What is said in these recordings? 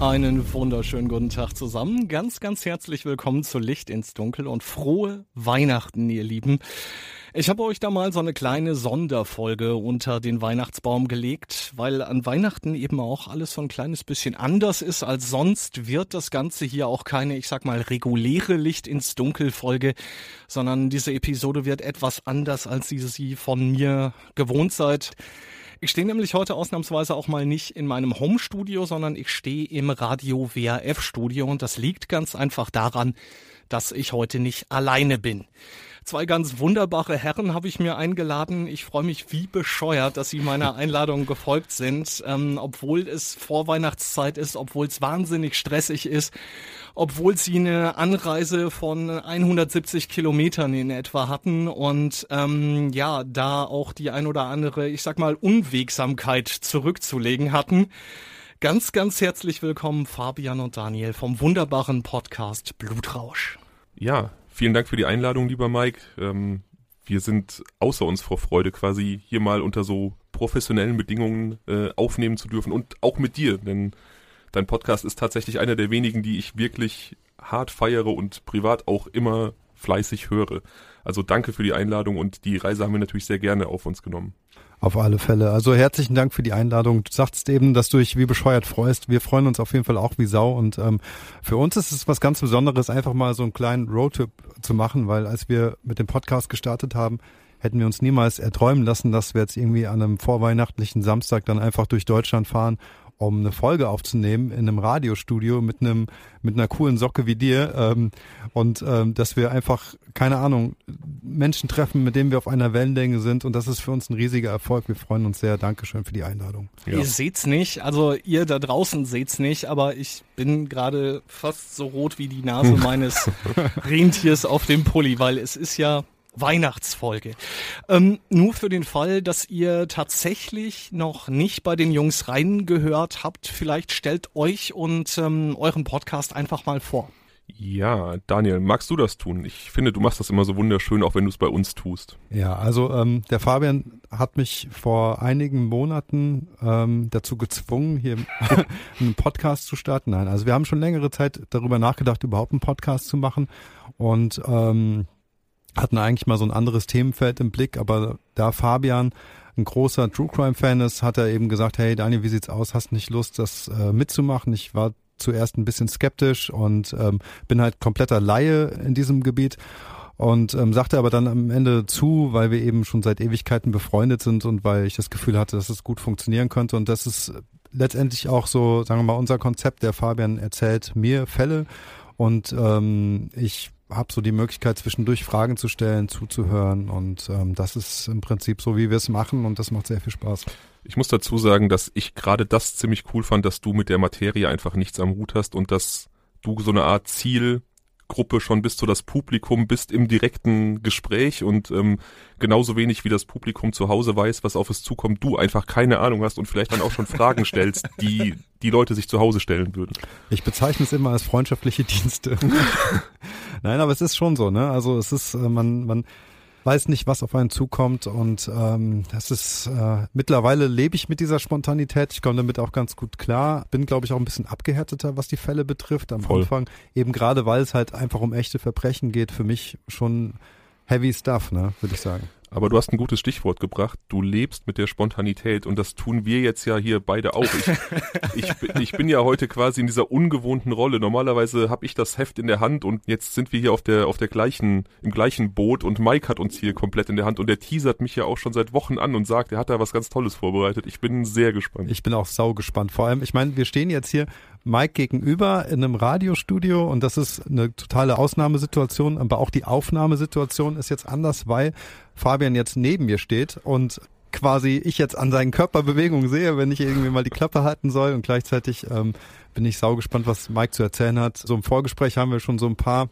Einen wunderschönen guten Tag zusammen. Ganz, ganz herzlich willkommen zu Licht ins Dunkel und frohe Weihnachten, ihr Lieben. Ich habe euch da mal so eine kleine Sonderfolge unter den Weihnachtsbaum gelegt, weil an Weihnachten eben auch alles so ein kleines bisschen anders ist als sonst, wird das Ganze hier auch keine, ich sag mal, reguläre Licht ins Dunkel Folge, sondern diese Episode wird etwas anders, als ihr sie von mir gewohnt seid. Ich stehe nämlich heute ausnahmsweise auch mal nicht in meinem Home-Studio, sondern ich stehe im Radio WRF-Studio und das liegt ganz einfach daran, dass ich heute nicht alleine bin. Zwei ganz wunderbare Herren habe ich mir eingeladen. Ich freue mich wie bescheuert, dass sie meiner Einladung gefolgt sind, ähm, obwohl es Vorweihnachtszeit ist, obwohl es wahnsinnig stressig ist, obwohl sie eine Anreise von 170 Kilometern in etwa hatten und ähm, ja, da auch die ein oder andere, ich sag mal, Unwegsamkeit zurückzulegen hatten. Ganz, ganz herzlich willkommen, Fabian und Daniel vom wunderbaren Podcast Blutrausch. Ja, vielen Dank für die Einladung, lieber Mike. Ähm, wir sind außer uns vor Freude, quasi hier mal unter so professionellen Bedingungen äh, aufnehmen zu dürfen und auch mit dir, denn dein Podcast ist tatsächlich einer der wenigen, die ich wirklich hart feiere und privat auch immer fleißig höre. Also danke für die Einladung und die Reise haben wir natürlich sehr gerne auf uns genommen. Auf alle Fälle. Also herzlichen Dank für die Einladung. Du sagst eben, dass du dich wie bescheuert freust. Wir freuen uns auf jeden Fall auch wie Sau. Und ähm, für uns ist es was ganz Besonderes, einfach mal so einen kleinen Roadtrip zu machen, weil als wir mit dem Podcast gestartet haben, hätten wir uns niemals erträumen lassen, dass wir jetzt irgendwie an einem vorweihnachtlichen Samstag dann einfach durch Deutschland fahren um eine Folge aufzunehmen in einem Radiostudio mit einem mit einer coolen Socke wie dir ähm, und ähm, dass wir einfach keine Ahnung Menschen treffen, mit denen wir auf einer Wellenlänge sind und das ist für uns ein riesiger Erfolg. Wir freuen uns sehr. Dankeschön für die Einladung. Ja. Ihr seht's nicht, also ihr da draußen seht's nicht, aber ich bin gerade fast so rot wie die Nase meines Rentiers auf dem Pulli, weil es ist ja Weihnachtsfolge. Ähm, nur für den Fall, dass ihr tatsächlich noch nicht bei den Jungs reingehört habt, vielleicht stellt euch und ähm, euren Podcast einfach mal vor. Ja, Daniel, magst du das tun? Ich finde, du machst das immer so wunderschön, auch wenn du es bei uns tust. Ja, also ähm, der Fabian hat mich vor einigen Monaten ähm, dazu gezwungen, hier einen Podcast zu starten. Nein, also wir haben schon längere Zeit darüber nachgedacht, überhaupt einen Podcast zu machen. Und ähm, hatten eigentlich mal so ein anderes Themenfeld im Blick, aber da Fabian ein großer True Crime Fan ist, hat er eben gesagt, hey Daniel, wie sieht's aus? Hast nicht Lust, das äh, mitzumachen? Ich war zuerst ein bisschen skeptisch und ähm, bin halt kompletter Laie in diesem Gebiet und ähm, sagte aber dann am Ende zu, weil wir eben schon seit Ewigkeiten befreundet sind und weil ich das Gefühl hatte, dass es gut funktionieren könnte und das ist letztendlich auch so, sagen wir mal, unser Konzept. Der Fabian erzählt mir Fälle und ähm, ich habe so die Möglichkeit, zwischendurch Fragen zu stellen, zuzuhören und ähm, das ist im Prinzip so, wie wir es machen und das macht sehr viel Spaß. Ich muss dazu sagen, dass ich gerade das ziemlich cool fand, dass du mit der Materie einfach nichts am Hut hast und dass du so eine Art Ziel Gruppe schon bist du das Publikum, bist im direkten Gespräch und ähm, genauso wenig wie das Publikum zu Hause weiß, was auf es zukommt, du einfach keine Ahnung hast und vielleicht dann auch schon Fragen stellst, die die Leute sich zu Hause stellen würden. Ich bezeichne es immer als freundschaftliche Dienste. Nein, aber es ist schon so, ne? Also es ist, äh, man, man, weiß nicht, was auf einen zukommt und ähm, das ist äh, mittlerweile lebe ich mit dieser Spontanität. Ich komme damit auch ganz gut klar. Bin, glaube ich, auch ein bisschen abgehärteter, was die Fälle betrifft am Voll. Anfang. Eben gerade, weil es halt einfach um echte Verbrechen geht, für mich schon heavy stuff, ne, würde ich sagen. Aber du hast ein gutes Stichwort gebracht. Du lebst mit der Spontanität und das tun wir jetzt ja hier beide auch. Ich, ich, ich bin ja heute quasi in dieser ungewohnten Rolle. Normalerweise habe ich das Heft in der Hand und jetzt sind wir hier auf der auf der gleichen im gleichen Boot und Mike hat uns hier komplett in der Hand und der teasert mich ja auch schon seit Wochen an und sagt, er hat da was ganz Tolles vorbereitet. Ich bin sehr gespannt. Ich bin auch sau gespannt. Vor allem, ich meine, wir stehen jetzt hier Mike gegenüber in einem Radiostudio und das ist eine totale Ausnahmesituation, aber auch die Aufnahmesituation ist jetzt anders, weil Fabian jetzt neben mir steht und quasi ich jetzt an seinen Körperbewegungen sehe, wenn ich irgendwie mal die Klappe halten soll und gleichzeitig ähm, bin ich sau gespannt, was Mike zu erzählen hat. So im Vorgespräch haben wir schon so ein paar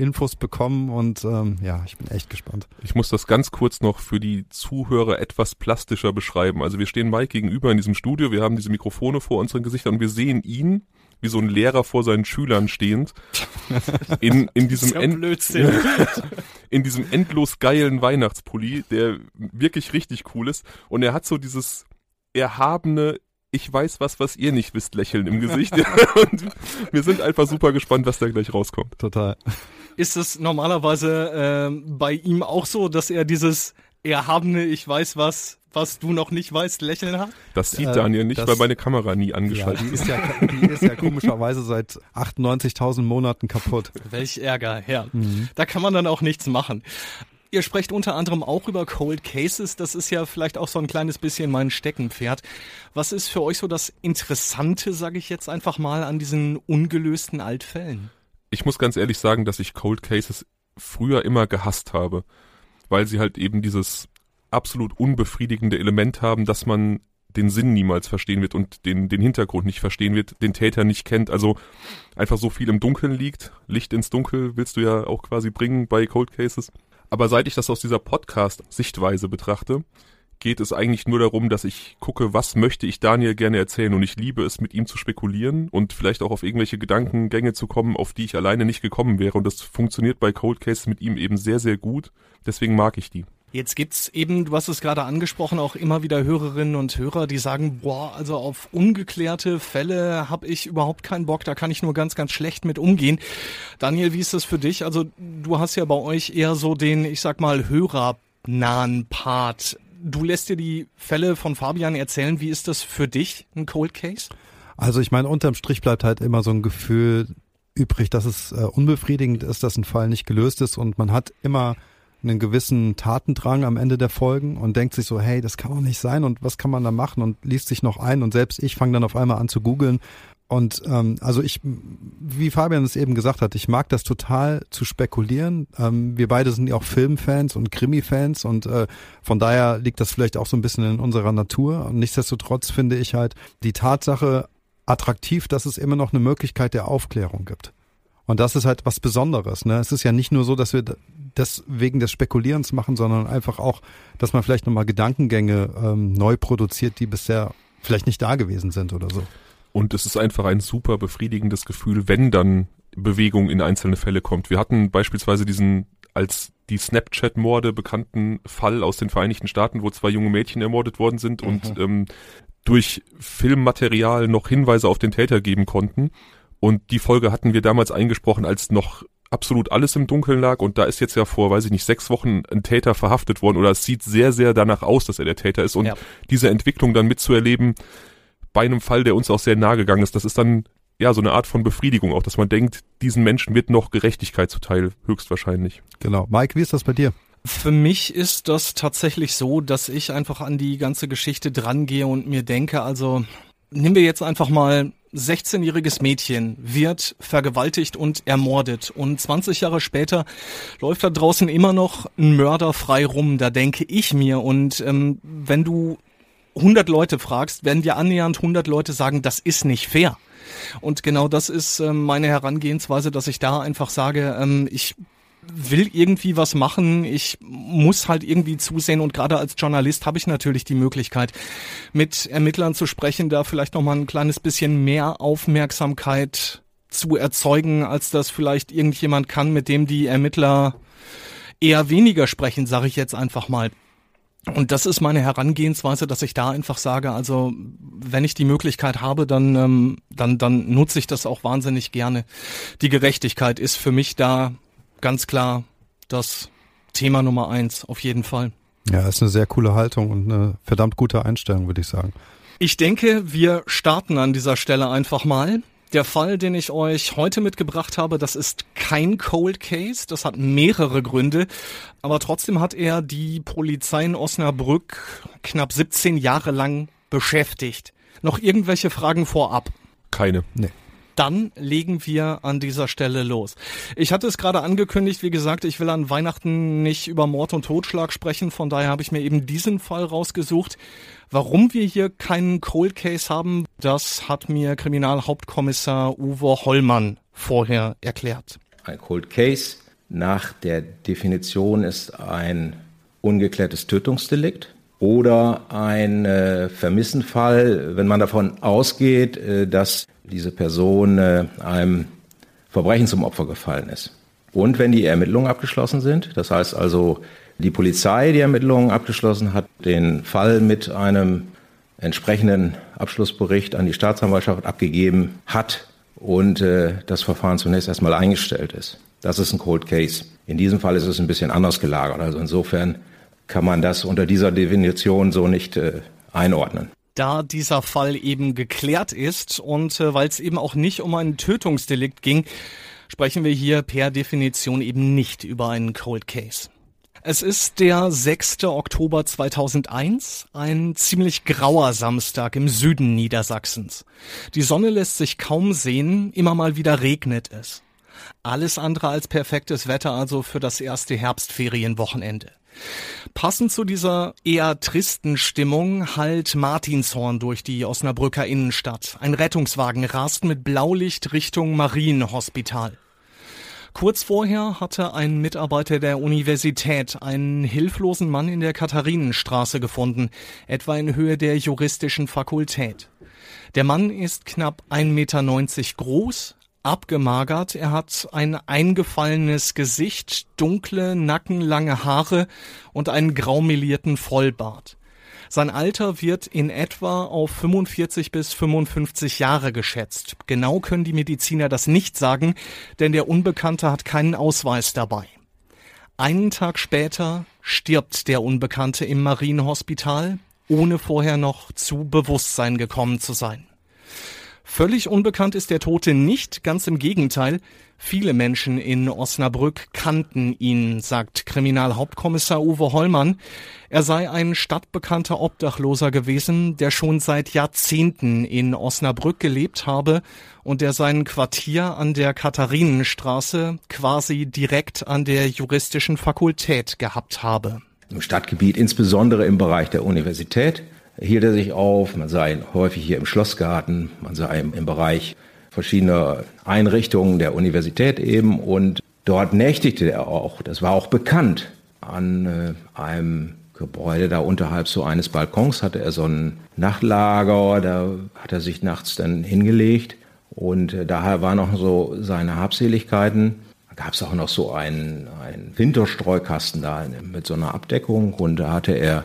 Infos bekommen und ähm, ja, ich bin echt gespannt. Ich muss das ganz kurz noch für die Zuhörer etwas plastischer beschreiben. Also wir stehen Mike gegenüber in diesem Studio, wir haben diese Mikrofone vor unseren Gesichtern und wir sehen ihn wie so ein Lehrer vor seinen Schülern stehend in, in diesem ja Blödsinn. in diesem endlos geilen Weihnachtspulli, der wirklich richtig cool ist und er hat so dieses erhabene ich weiß was, was ihr nicht wisst, lächeln im Gesicht. und wir sind einfach super gespannt, was da gleich rauskommt. Total. Ist es normalerweise ähm, bei ihm auch so, dass er dieses erhabene, ich weiß was, was du noch nicht weißt, Lächeln hat? Das sieht Äh, Daniel nicht, das- weil meine Kamera nie Ja, angeschaltet die ist. ja, die ist ja komischerweise seit 98.000 Monaten kaputt. Welch Ärger, ja. Da kann man dann auch nichts machen. Ihr sprecht unter anderem auch über Cold Cases. Das ist ja vielleicht auch so ein kleines bisschen mein Steckenpferd. Was ist für euch so das Interessante, sage ich jetzt einfach mal, an diesen ungelösten Altfällen? Ich muss ganz ehrlich sagen, dass ich Cold Cases früher immer gehasst habe, weil sie halt eben dieses absolut unbefriedigende Element haben, dass man den Sinn niemals verstehen wird und den, den Hintergrund nicht verstehen wird, den Täter nicht kennt, also einfach so viel im Dunkeln liegt. Licht ins Dunkel willst du ja auch quasi bringen bei Cold Cases. Aber seit ich das aus dieser Podcast-Sichtweise betrachte, geht es eigentlich nur darum, dass ich gucke, was möchte ich Daniel gerne erzählen und ich liebe es, mit ihm zu spekulieren und vielleicht auch auf irgendwelche Gedankengänge zu kommen, auf die ich alleine nicht gekommen wäre und das funktioniert bei Cold Cases mit ihm eben sehr, sehr gut. Deswegen mag ich die. Jetzt gibt's eben, du hast es gerade angesprochen, auch immer wieder Hörerinnen und Hörer, die sagen, boah, also auf ungeklärte Fälle habe ich überhaupt keinen Bock, da kann ich nur ganz, ganz schlecht mit umgehen. Daniel, wie ist das für dich? Also du hast ja bei euch eher so den, ich sag mal, hörernahen Part. Du lässt dir die Fälle von Fabian erzählen. Wie ist das für dich, ein Cold Case? Also ich meine, unterm Strich bleibt halt immer so ein Gefühl übrig, dass es äh, unbefriedigend ist, dass ein Fall nicht gelöst ist und man hat immer einen gewissen Tatendrang am Ende der Folgen und denkt sich so, hey, das kann doch nicht sein und was kann man da machen und liest sich noch ein und selbst ich fange dann auf einmal an zu googeln und ähm, also ich, wie Fabian es eben gesagt hat, ich mag das total zu spekulieren. Ähm, wir beide sind ja auch Filmfans und Krimi-Fans und äh, von daher liegt das vielleicht auch so ein bisschen in unserer Natur. Und nichtsdestotrotz finde ich halt die Tatsache attraktiv, dass es immer noch eine Möglichkeit der Aufklärung gibt. Und das ist halt was Besonderes. Ne? Es ist ja nicht nur so, dass wir das wegen des Spekulierens machen, sondern einfach auch, dass man vielleicht nochmal Gedankengänge ähm, neu produziert, die bisher vielleicht nicht da gewesen sind oder so. Und es ist einfach ein super befriedigendes Gefühl, wenn dann Bewegung in einzelne Fälle kommt. Wir hatten beispielsweise diesen als die Snapchat-Morde bekannten Fall aus den Vereinigten Staaten, wo zwei junge Mädchen ermordet worden sind und ähm, durch Filmmaterial noch Hinweise auf den Täter geben konnten. Und die Folge hatten wir damals eingesprochen, als noch absolut alles im Dunkeln lag und da ist jetzt ja vor, weiß ich nicht, sechs Wochen ein Täter verhaftet worden oder es sieht sehr, sehr danach aus, dass er der Täter ist und Ja. diese Entwicklung dann mitzuerleben bei einem Fall, der uns auch sehr nahe gegangen ist, das ist dann ja so eine Art von Befriedigung auch, dass man denkt, diesen Menschen wird noch Gerechtigkeit zuteil, höchstwahrscheinlich. Genau. Mike, wie ist das bei dir? Für mich ist das tatsächlich so, dass ich einfach an die ganze Geschichte drangehe und mir denke, also nehmen wir jetzt einfach mal 16-jähriges Mädchen wird vergewaltigt und ermordet und 20 Jahre später läuft da draußen immer noch ein Mörder frei rum. Da denke ich mir und ähm, wenn du 100 Leute fragst, werden dir annähernd 100 Leute sagen, das ist nicht fair. Und genau das ist ähm, meine Herangehensweise, dass ich da einfach sage, ähm, ich will irgendwie was machen, ich muss halt irgendwie zusehen und gerade als Journalist habe ich natürlich die Möglichkeit, mit Ermittlern zu sprechen, da vielleicht noch mal ein kleines bisschen mehr Aufmerksamkeit zu erzeugen, als das vielleicht irgendjemand kann, mit dem die Ermittler eher weniger sprechen, sage ich jetzt einfach mal. Und das ist meine Herangehensweise, dass ich da einfach sage, also wenn ich die Möglichkeit habe, dann, ähm, dann, dann nutze ich das auch wahnsinnig gerne. Die Gerechtigkeit ist für mich da ganz klar das Thema Nummer eins, auf jeden Fall. Ja, ist eine sehr coole Haltung und eine verdammt gute Einstellung, würde ich sagen. Ich denke, wir starten an dieser Stelle einfach mal. Der Fall, den ich euch heute mitgebracht habe, das ist kein Cold Case. Das hat mehrere Gründe. Aber trotzdem hat er die Polizei in Osnabrück knapp 17 Jahre lang beschäftigt. Noch irgendwelche Fragen vorab? Keine. Dann legen wir an dieser Stelle los. Ich hatte es gerade angekündigt, wie gesagt, ich will an Weihnachten nicht über Mord und Totschlag sprechen, von daher habe ich mir eben diesen Fall rausgesucht. Warum wir hier keinen Cold Case haben, das hat mir Kriminalhauptkommissar Uwe Hollmann vorher erklärt. Ein Cold Case nach der Definition ist ein ungeklärtes Tötungsdelikt oder ein äh, Vermissenfall, wenn man davon ausgeht, äh, dass diese Person äh, einem Verbrechen zum Opfer gefallen ist. Und wenn die Ermittlungen abgeschlossen sind, das heißt also die Polizei die Ermittlungen abgeschlossen hat, den Fall mit einem entsprechenden Abschlussbericht an die Staatsanwaltschaft abgegeben hat und äh, das Verfahren zunächst erstmal eingestellt ist. Das ist ein Cold Case. In diesem Fall ist es ein bisschen anders gelagert. Also insofern kann man das unter dieser Definition so nicht äh, einordnen da dieser Fall eben geklärt ist und äh, weil es eben auch nicht um ein Tötungsdelikt ging, sprechen wir hier per Definition eben nicht über einen Cold Case. Es ist der 6. Oktober 2001, ein ziemlich grauer Samstag im Süden Niedersachsens. Die Sonne lässt sich kaum sehen, immer mal wieder regnet es. Alles andere als perfektes Wetter also für das erste Herbstferienwochenende. Passend zu dieser eher tristen Stimmung hallt Martinshorn durch die Osnabrücker Innenstadt. Ein Rettungswagen rast mit Blaulicht Richtung Marienhospital. Kurz vorher hatte ein Mitarbeiter der Universität einen hilflosen Mann in der Katharinenstraße gefunden, etwa in Höhe der juristischen Fakultät. Der Mann ist knapp 1,90 Meter groß, abgemagert. Er hat ein eingefallenes Gesicht, dunkle, nackenlange Haare und einen graumelierten Vollbart. Sein Alter wird in etwa auf 45 bis 55 Jahre geschätzt. Genau können die Mediziner das nicht sagen, denn der Unbekannte hat keinen Ausweis dabei. Einen Tag später stirbt der Unbekannte im Marienhospital, ohne vorher noch zu Bewusstsein gekommen zu sein. Völlig unbekannt ist der Tote nicht, ganz im Gegenteil. Viele Menschen in Osnabrück kannten ihn, sagt Kriminalhauptkommissar Uwe Hollmann. Er sei ein stadtbekannter Obdachloser gewesen, der schon seit Jahrzehnten in Osnabrück gelebt habe und der sein Quartier an der Katharinenstraße quasi direkt an der juristischen Fakultät gehabt habe. Im Stadtgebiet, insbesondere im Bereich der Universität, hielt er sich auf. Man sah ihn häufig hier im Schlossgarten, man sah ihn im Bereich verschiedener Einrichtungen der Universität eben und dort nächtigte er auch. Das war auch bekannt. An äh, einem Gebäude da unterhalb so eines Balkons hatte er so ein Nachtlager, da hat er sich nachts dann hingelegt und äh, daher waren noch so seine Habseligkeiten. Da gab es auch noch so einen, einen Winterstreukasten da mit so einer Abdeckung und da hatte er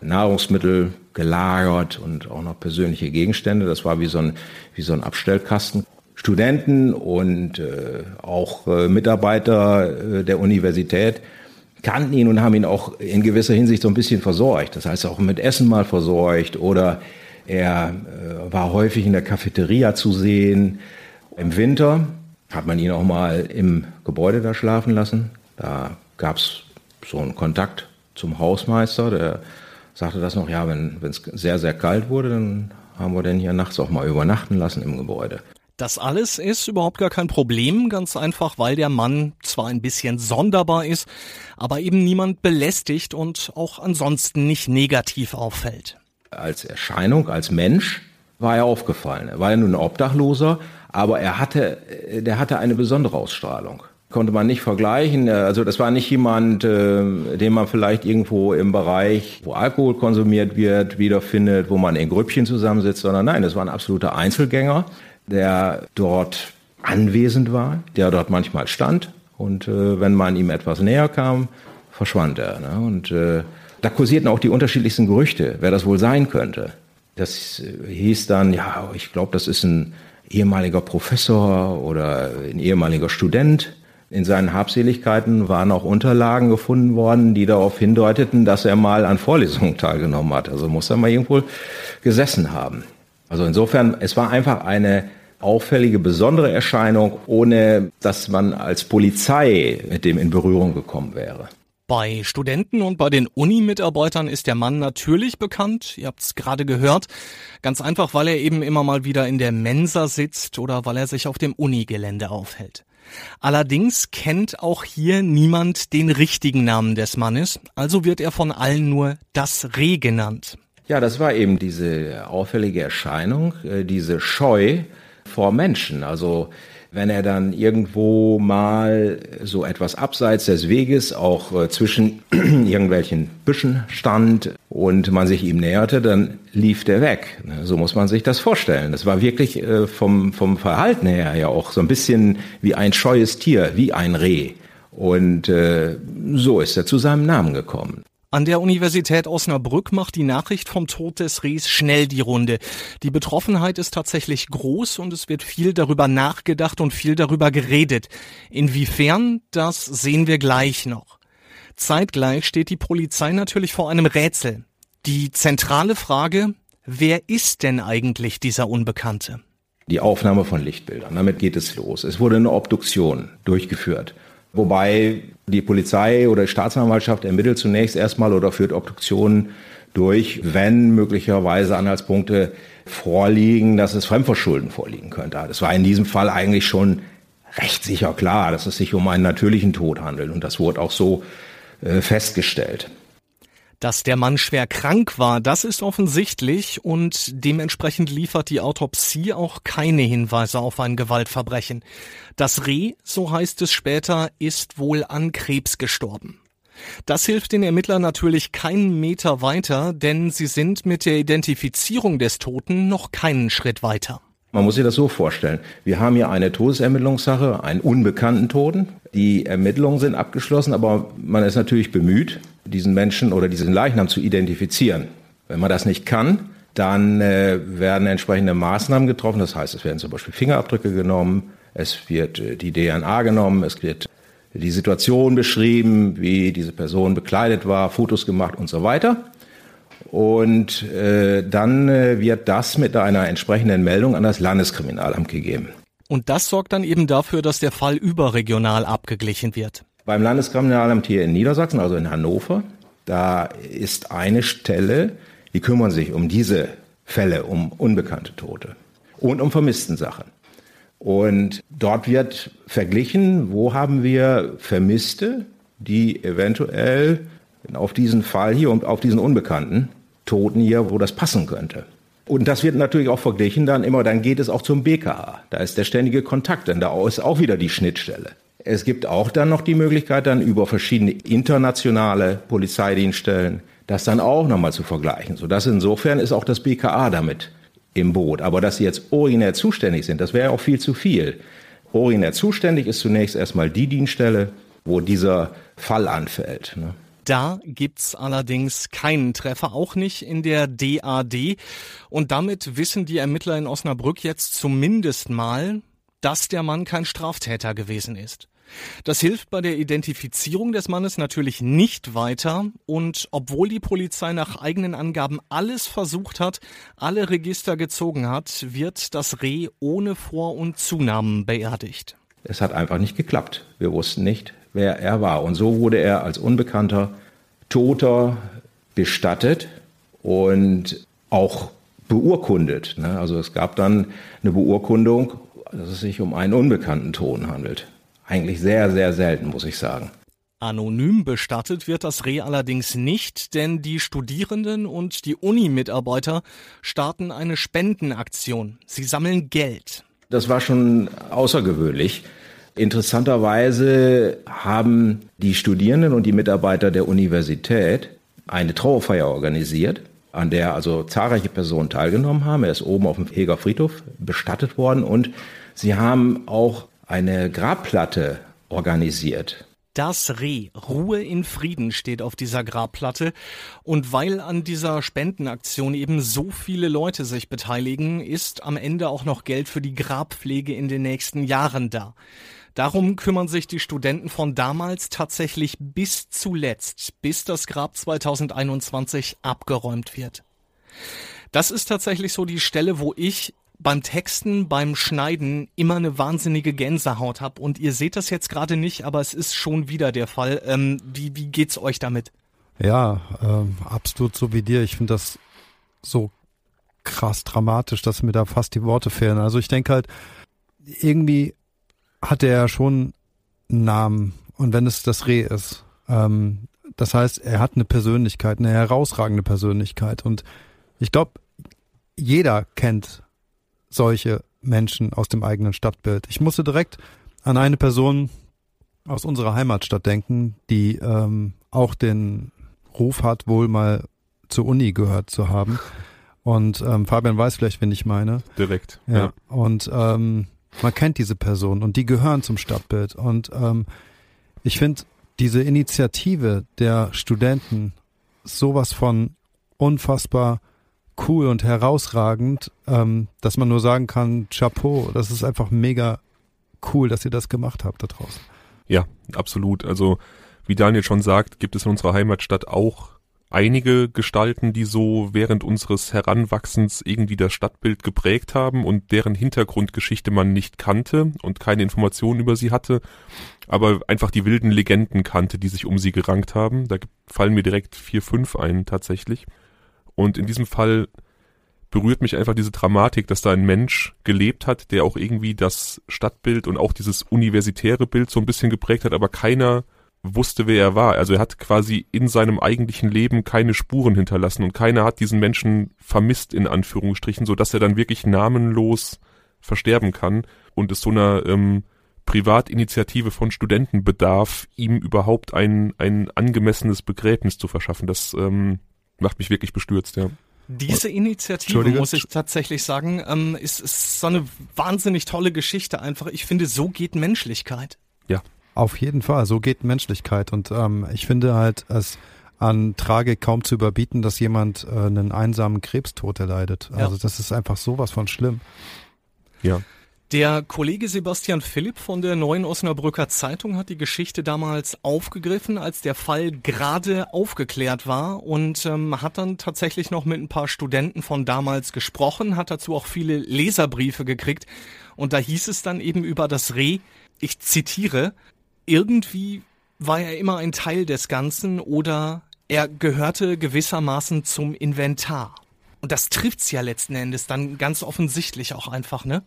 Nahrungsmittel gelagert und auch noch persönliche Gegenstände. Das war wie so ein, wie so ein Abstellkasten. Studenten und äh, auch äh, Mitarbeiter äh, der Universität kannten ihn und haben ihn auch in gewisser Hinsicht so ein bisschen versorgt. Das heißt auch mit Essen mal versorgt oder er äh, war häufig in der Cafeteria zu sehen. Im Winter hat man ihn auch mal im Gebäude da schlafen lassen. Da gab es so einen Kontakt zum Hausmeister, der sagte das noch, ja, wenn es sehr, sehr kalt wurde, dann haben wir den hier nachts auch mal übernachten lassen im Gebäude. Das alles ist überhaupt gar kein Problem, ganz einfach, weil der Mann zwar ein bisschen sonderbar ist, aber eben niemand belästigt und auch ansonsten nicht negativ auffällt. Als Erscheinung, als Mensch war er aufgefallen. Er war ja nun ein Obdachloser, aber er hatte, der hatte eine besondere Ausstrahlung konnte man nicht vergleichen. Also das war nicht jemand, äh, den man vielleicht irgendwo im Bereich, wo Alkohol konsumiert wird, wiederfindet, wo man in Grüppchen zusammensitzt, sondern nein, das war ein absoluter Einzelgänger, der dort anwesend war, der dort manchmal stand und äh, wenn man ihm etwas näher kam, verschwand er. Ne? Und äh, da kursierten auch die unterschiedlichsten Gerüchte, wer das wohl sein könnte. Das äh, hieß dann, ja, ich glaube, das ist ein ehemaliger Professor oder ein ehemaliger Student. In seinen Habseligkeiten waren auch Unterlagen gefunden worden, die darauf hindeuteten, dass er mal an Vorlesungen teilgenommen hat. Also muss er mal irgendwo gesessen haben. Also insofern, es war einfach eine auffällige, besondere Erscheinung, ohne dass man als Polizei mit dem in Berührung gekommen wäre. Bei Studenten und bei den Uni-Mitarbeitern ist der Mann natürlich bekannt. Ihr habt es gerade gehört. Ganz einfach, weil er eben immer mal wieder in der Mensa sitzt oder weil er sich auf dem Unigelände aufhält. Allerdings kennt auch hier niemand den richtigen Namen des Mannes, also wird er von allen nur das Reh genannt. Ja, das war eben diese auffällige Erscheinung, äh, diese Scheu vor Menschen. Also wenn er dann irgendwo mal so etwas abseits des Weges auch äh, zwischen irgendwelchen Büschen stand und man sich ihm näherte, dann lief der weg. Ne, so muss man sich das vorstellen. Das war wirklich äh, vom, vom Verhalten her ja auch so ein bisschen wie ein scheues Tier, wie ein Reh. Und äh, so ist er zu seinem Namen gekommen. An der Universität Osnabrück macht die Nachricht vom Tod des Rehs schnell die Runde. Die Betroffenheit ist tatsächlich groß und es wird viel darüber nachgedacht und viel darüber geredet. Inwiefern, das sehen wir gleich noch. Zeitgleich steht die Polizei natürlich vor einem Rätsel. Die zentrale Frage, wer ist denn eigentlich dieser Unbekannte? Die Aufnahme von Lichtbildern, damit geht es los. Es wurde eine Obduktion durchgeführt. Wobei die Polizei oder die Staatsanwaltschaft ermittelt zunächst erstmal oder führt Obduktionen durch, wenn möglicherweise Anhaltspunkte vorliegen, dass es Fremdverschulden vorliegen könnte. Das war in diesem Fall eigentlich schon recht sicher klar, dass es sich um einen natürlichen Tod handelt. Und das wurde auch so äh, festgestellt. Dass der Mann schwer krank war, das ist offensichtlich und dementsprechend liefert die Autopsie auch keine Hinweise auf ein Gewaltverbrechen. Das Reh, so heißt es später, ist wohl an Krebs gestorben. Das hilft den Ermittlern natürlich keinen Meter weiter, denn sie sind mit der Identifizierung des Toten noch keinen Schritt weiter. Man muss sich das so vorstellen. Wir haben hier eine Todesermittlungssache, einen unbekannten Toten. Die Ermittlungen sind abgeschlossen, aber man ist natürlich bemüht, diesen Menschen oder diesen Leichnam zu identifizieren. Wenn man das nicht kann, dann äh, werden entsprechende Maßnahmen getroffen. Das heißt, es werden zum Beispiel Fingerabdrücke genommen, es wird äh, die DNA genommen, es wird die Situation beschrieben, wie diese Person bekleidet war, Fotos gemacht und so weiter. Und äh, dann äh, wird das mit einer entsprechenden Meldung an das Landeskriminalamt gegeben. Und das sorgt dann eben dafür, dass der Fall überregional abgeglichen wird. Beim Landeskriminalamt hier in Niedersachsen, also in Hannover, da ist eine Stelle, die kümmern sich um diese Fälle, um unbekannte Tote und um vermissten Sachen. Und dort wird verglichen, wo haben wir Vermisste, die eventuell auf diesen Fall hier und auf diesen Unbekannten Toten hier, wo das passen könnte. Und das wird natürlich auch verglichen dann immer, dann geht es auch zum BKA. Da ist der ständige Kontakt, denn da ist auch wieder die Schnittstelle. Es gibt auch dann noch die Möglichkeit, dann über verschiedene internationale Polizeidienststellen das dann auch nochmal zu vergleichen. Sodass insofern ist auch das BKA damit im Boot. Aber dass sie jetzt originär zuständig sind, das wäre auch viel zu viel. Originär zuständig ist zunächst erstmal die Dienststelle, wo dieser Fall anfällt. Ne? Da gibt's allerdings keinen Treffer, auch nicht in der DAD. Und damit wissen die Ermittler in Osnabrück jetzt zumindest mal, dass der Mann kein Straftäter gewesen ist. Das hilft bei der Identifizierung des Mannes natürlich nicht weiter und obwohl die Polizei nach eigenen Angaben alles versucht hat, alle Register gezogen hat, wird das Reh ohne Vor- und Zunahmen beerdigt. Es hat einfach nicht geklappt. Wir wussten nicht, wer er war. Und so wurde er als unbekannter Toter bestattet und auch beurkundet. Ne? Also es gab dann eine Beurkundung, dass es sich um einen unbekannten Toten handelt. Eigentlich sehr, sehr selten, muss ich sagen. Anonym bestattet wird das Reh allerdings nicht, denn die Studierenden und die Uni-Mitarbeiter starten eine Spendenaktion. Sie sammeln Geld. Das war schon außergewöhnlich. Interessanterweise haben die Studierenden und die Mitarbeiter der Universität eine Trauerfeier organisiert, an der also zahlreiche Personen teilgenommen haben. Er ist oben auf dem Heger Friedhof bestattet worden und sie haben auch eine Grabplatte organisiert. Das Reh, Ruhe in Frieden steht auf dieser Grabplatte. Und weil an dieser Spendenaktion eben so viele Leute sich beteiligen, ist am Ende auch noch Geld für die Grabpflege in den nächsten Jahren da. Darum kümmern sich die Studenten von damals tatsächlich bis zuletzt, bis das Grab 2021 abgeräumt wird. Das ist tatsächlich so die Stelle, wo ich beim Texten, beim Schneiden immer eine wahnsinnige Gänsehaut habe. Und ihr seht das jetzt gerade nicht, aber es ist schon wieder der Fall. Ähm, wie, wie geht's euch damit? Ja, ähm, absolut so wie dir. Ich finde das so krass dramatisch, dass mir da fast die Worte fehlen. Also ich denke halt, irgendwie hatte er schon einen Namen und wenn es das Reh ist. Ähm, das heißt, er hat eine Persönlichkeit, eine herausragende Persönlichkeit und ich glaube, jeder kennt solche Menschen aus dem eigenen Stadtbild. Ich musste direkt an eine Person aus unserer Heimatstadt denken, die ähm, auch den Ruf hat, wohl mal zur Uni gehört zu haben. Und ähm, Fabian weiß vielleicht, wen ich meine. Direkt. Ja. ja. Und ähm, man kennt diese Person und die gehören zum Stadtbild. Und ähm, ich finde diese Initiative der Studenten sowas von unfassbar cool und herausragend, ähm, dass man nur sagen kann, Chapeau, das ist einfach mega cool, dass ihr das gemacht habt da draußen. Ja, absolut. Also wie Daniel schon sagt, gibt es in unserer Heimatstadt auch einige Gestalten, die so während unseres Heranwachsens irgendwie das Stadtbild geprägt haben und deren Hintergrundgeschichte man nicht kannte und keine Informationen über sie hatte, aber einfach die wilden Legenden kannte, die sich um sie gerankt haben. Da fallen mir direkt vier, fünf ein tatsächlich. Und in diesem Fall berührt mich einfach diese Dramatik, dass da ein Mensch gelebt hat, der auch irgendwie das Stadtbild und auch dieses universitäre Bild so ein bisschen geprägt hat, aber keiner wusste, wer er war. Also er hat quasi in seinem eigentlichen Leben keine Spuren hinterlassen und keiner hat diesen Menschen vermisst, in Anführungsstrichen, so dass er dann wirklich namenlos versterben kann und es so einer ähm, Privatinitiative von Studenten bedarf, ihm überhaupt ein, ein angemessenes Begräbnis zu verschaffen. Das ähm, macht mich wirklich bestürzt, ja. Diese Initiative, muss ich tatsächlich sagen, ähm, ist, ist so eine wahnsinnig tolle Geschichte einfach. Ich finde, so geht Menschlichkeit. Ja, auf jeden Fall, so geht Menschlichkeit. Und ähm, ich finde halt es an Tragik kaum zu überbieten, dass jemand äh, einen einsamen Krebstod erleidet. Also ja. das ist einfach sowas von schlimm. Ja. Der Kollege Sebastian Philipp von der Neuen Osnabrücker Zeitung hat die Geschichte damals aufgegriffen, als der Fall gerade aufgeklärt war und ähm, hat dann tatsächlich noch mit ein paar Studenten von damals gesprochen, hat dazu auch viele Leserbriefe gekriegt und da hieß es dann eben über das Reh, ich zitiere, irgendwie war er immer ein Teil des Ganzen oder er gehörte gewissermaßen zum Inventar. Und das trifft's ja letzten Endes dann ganz offensichtlich auch einfach, ne?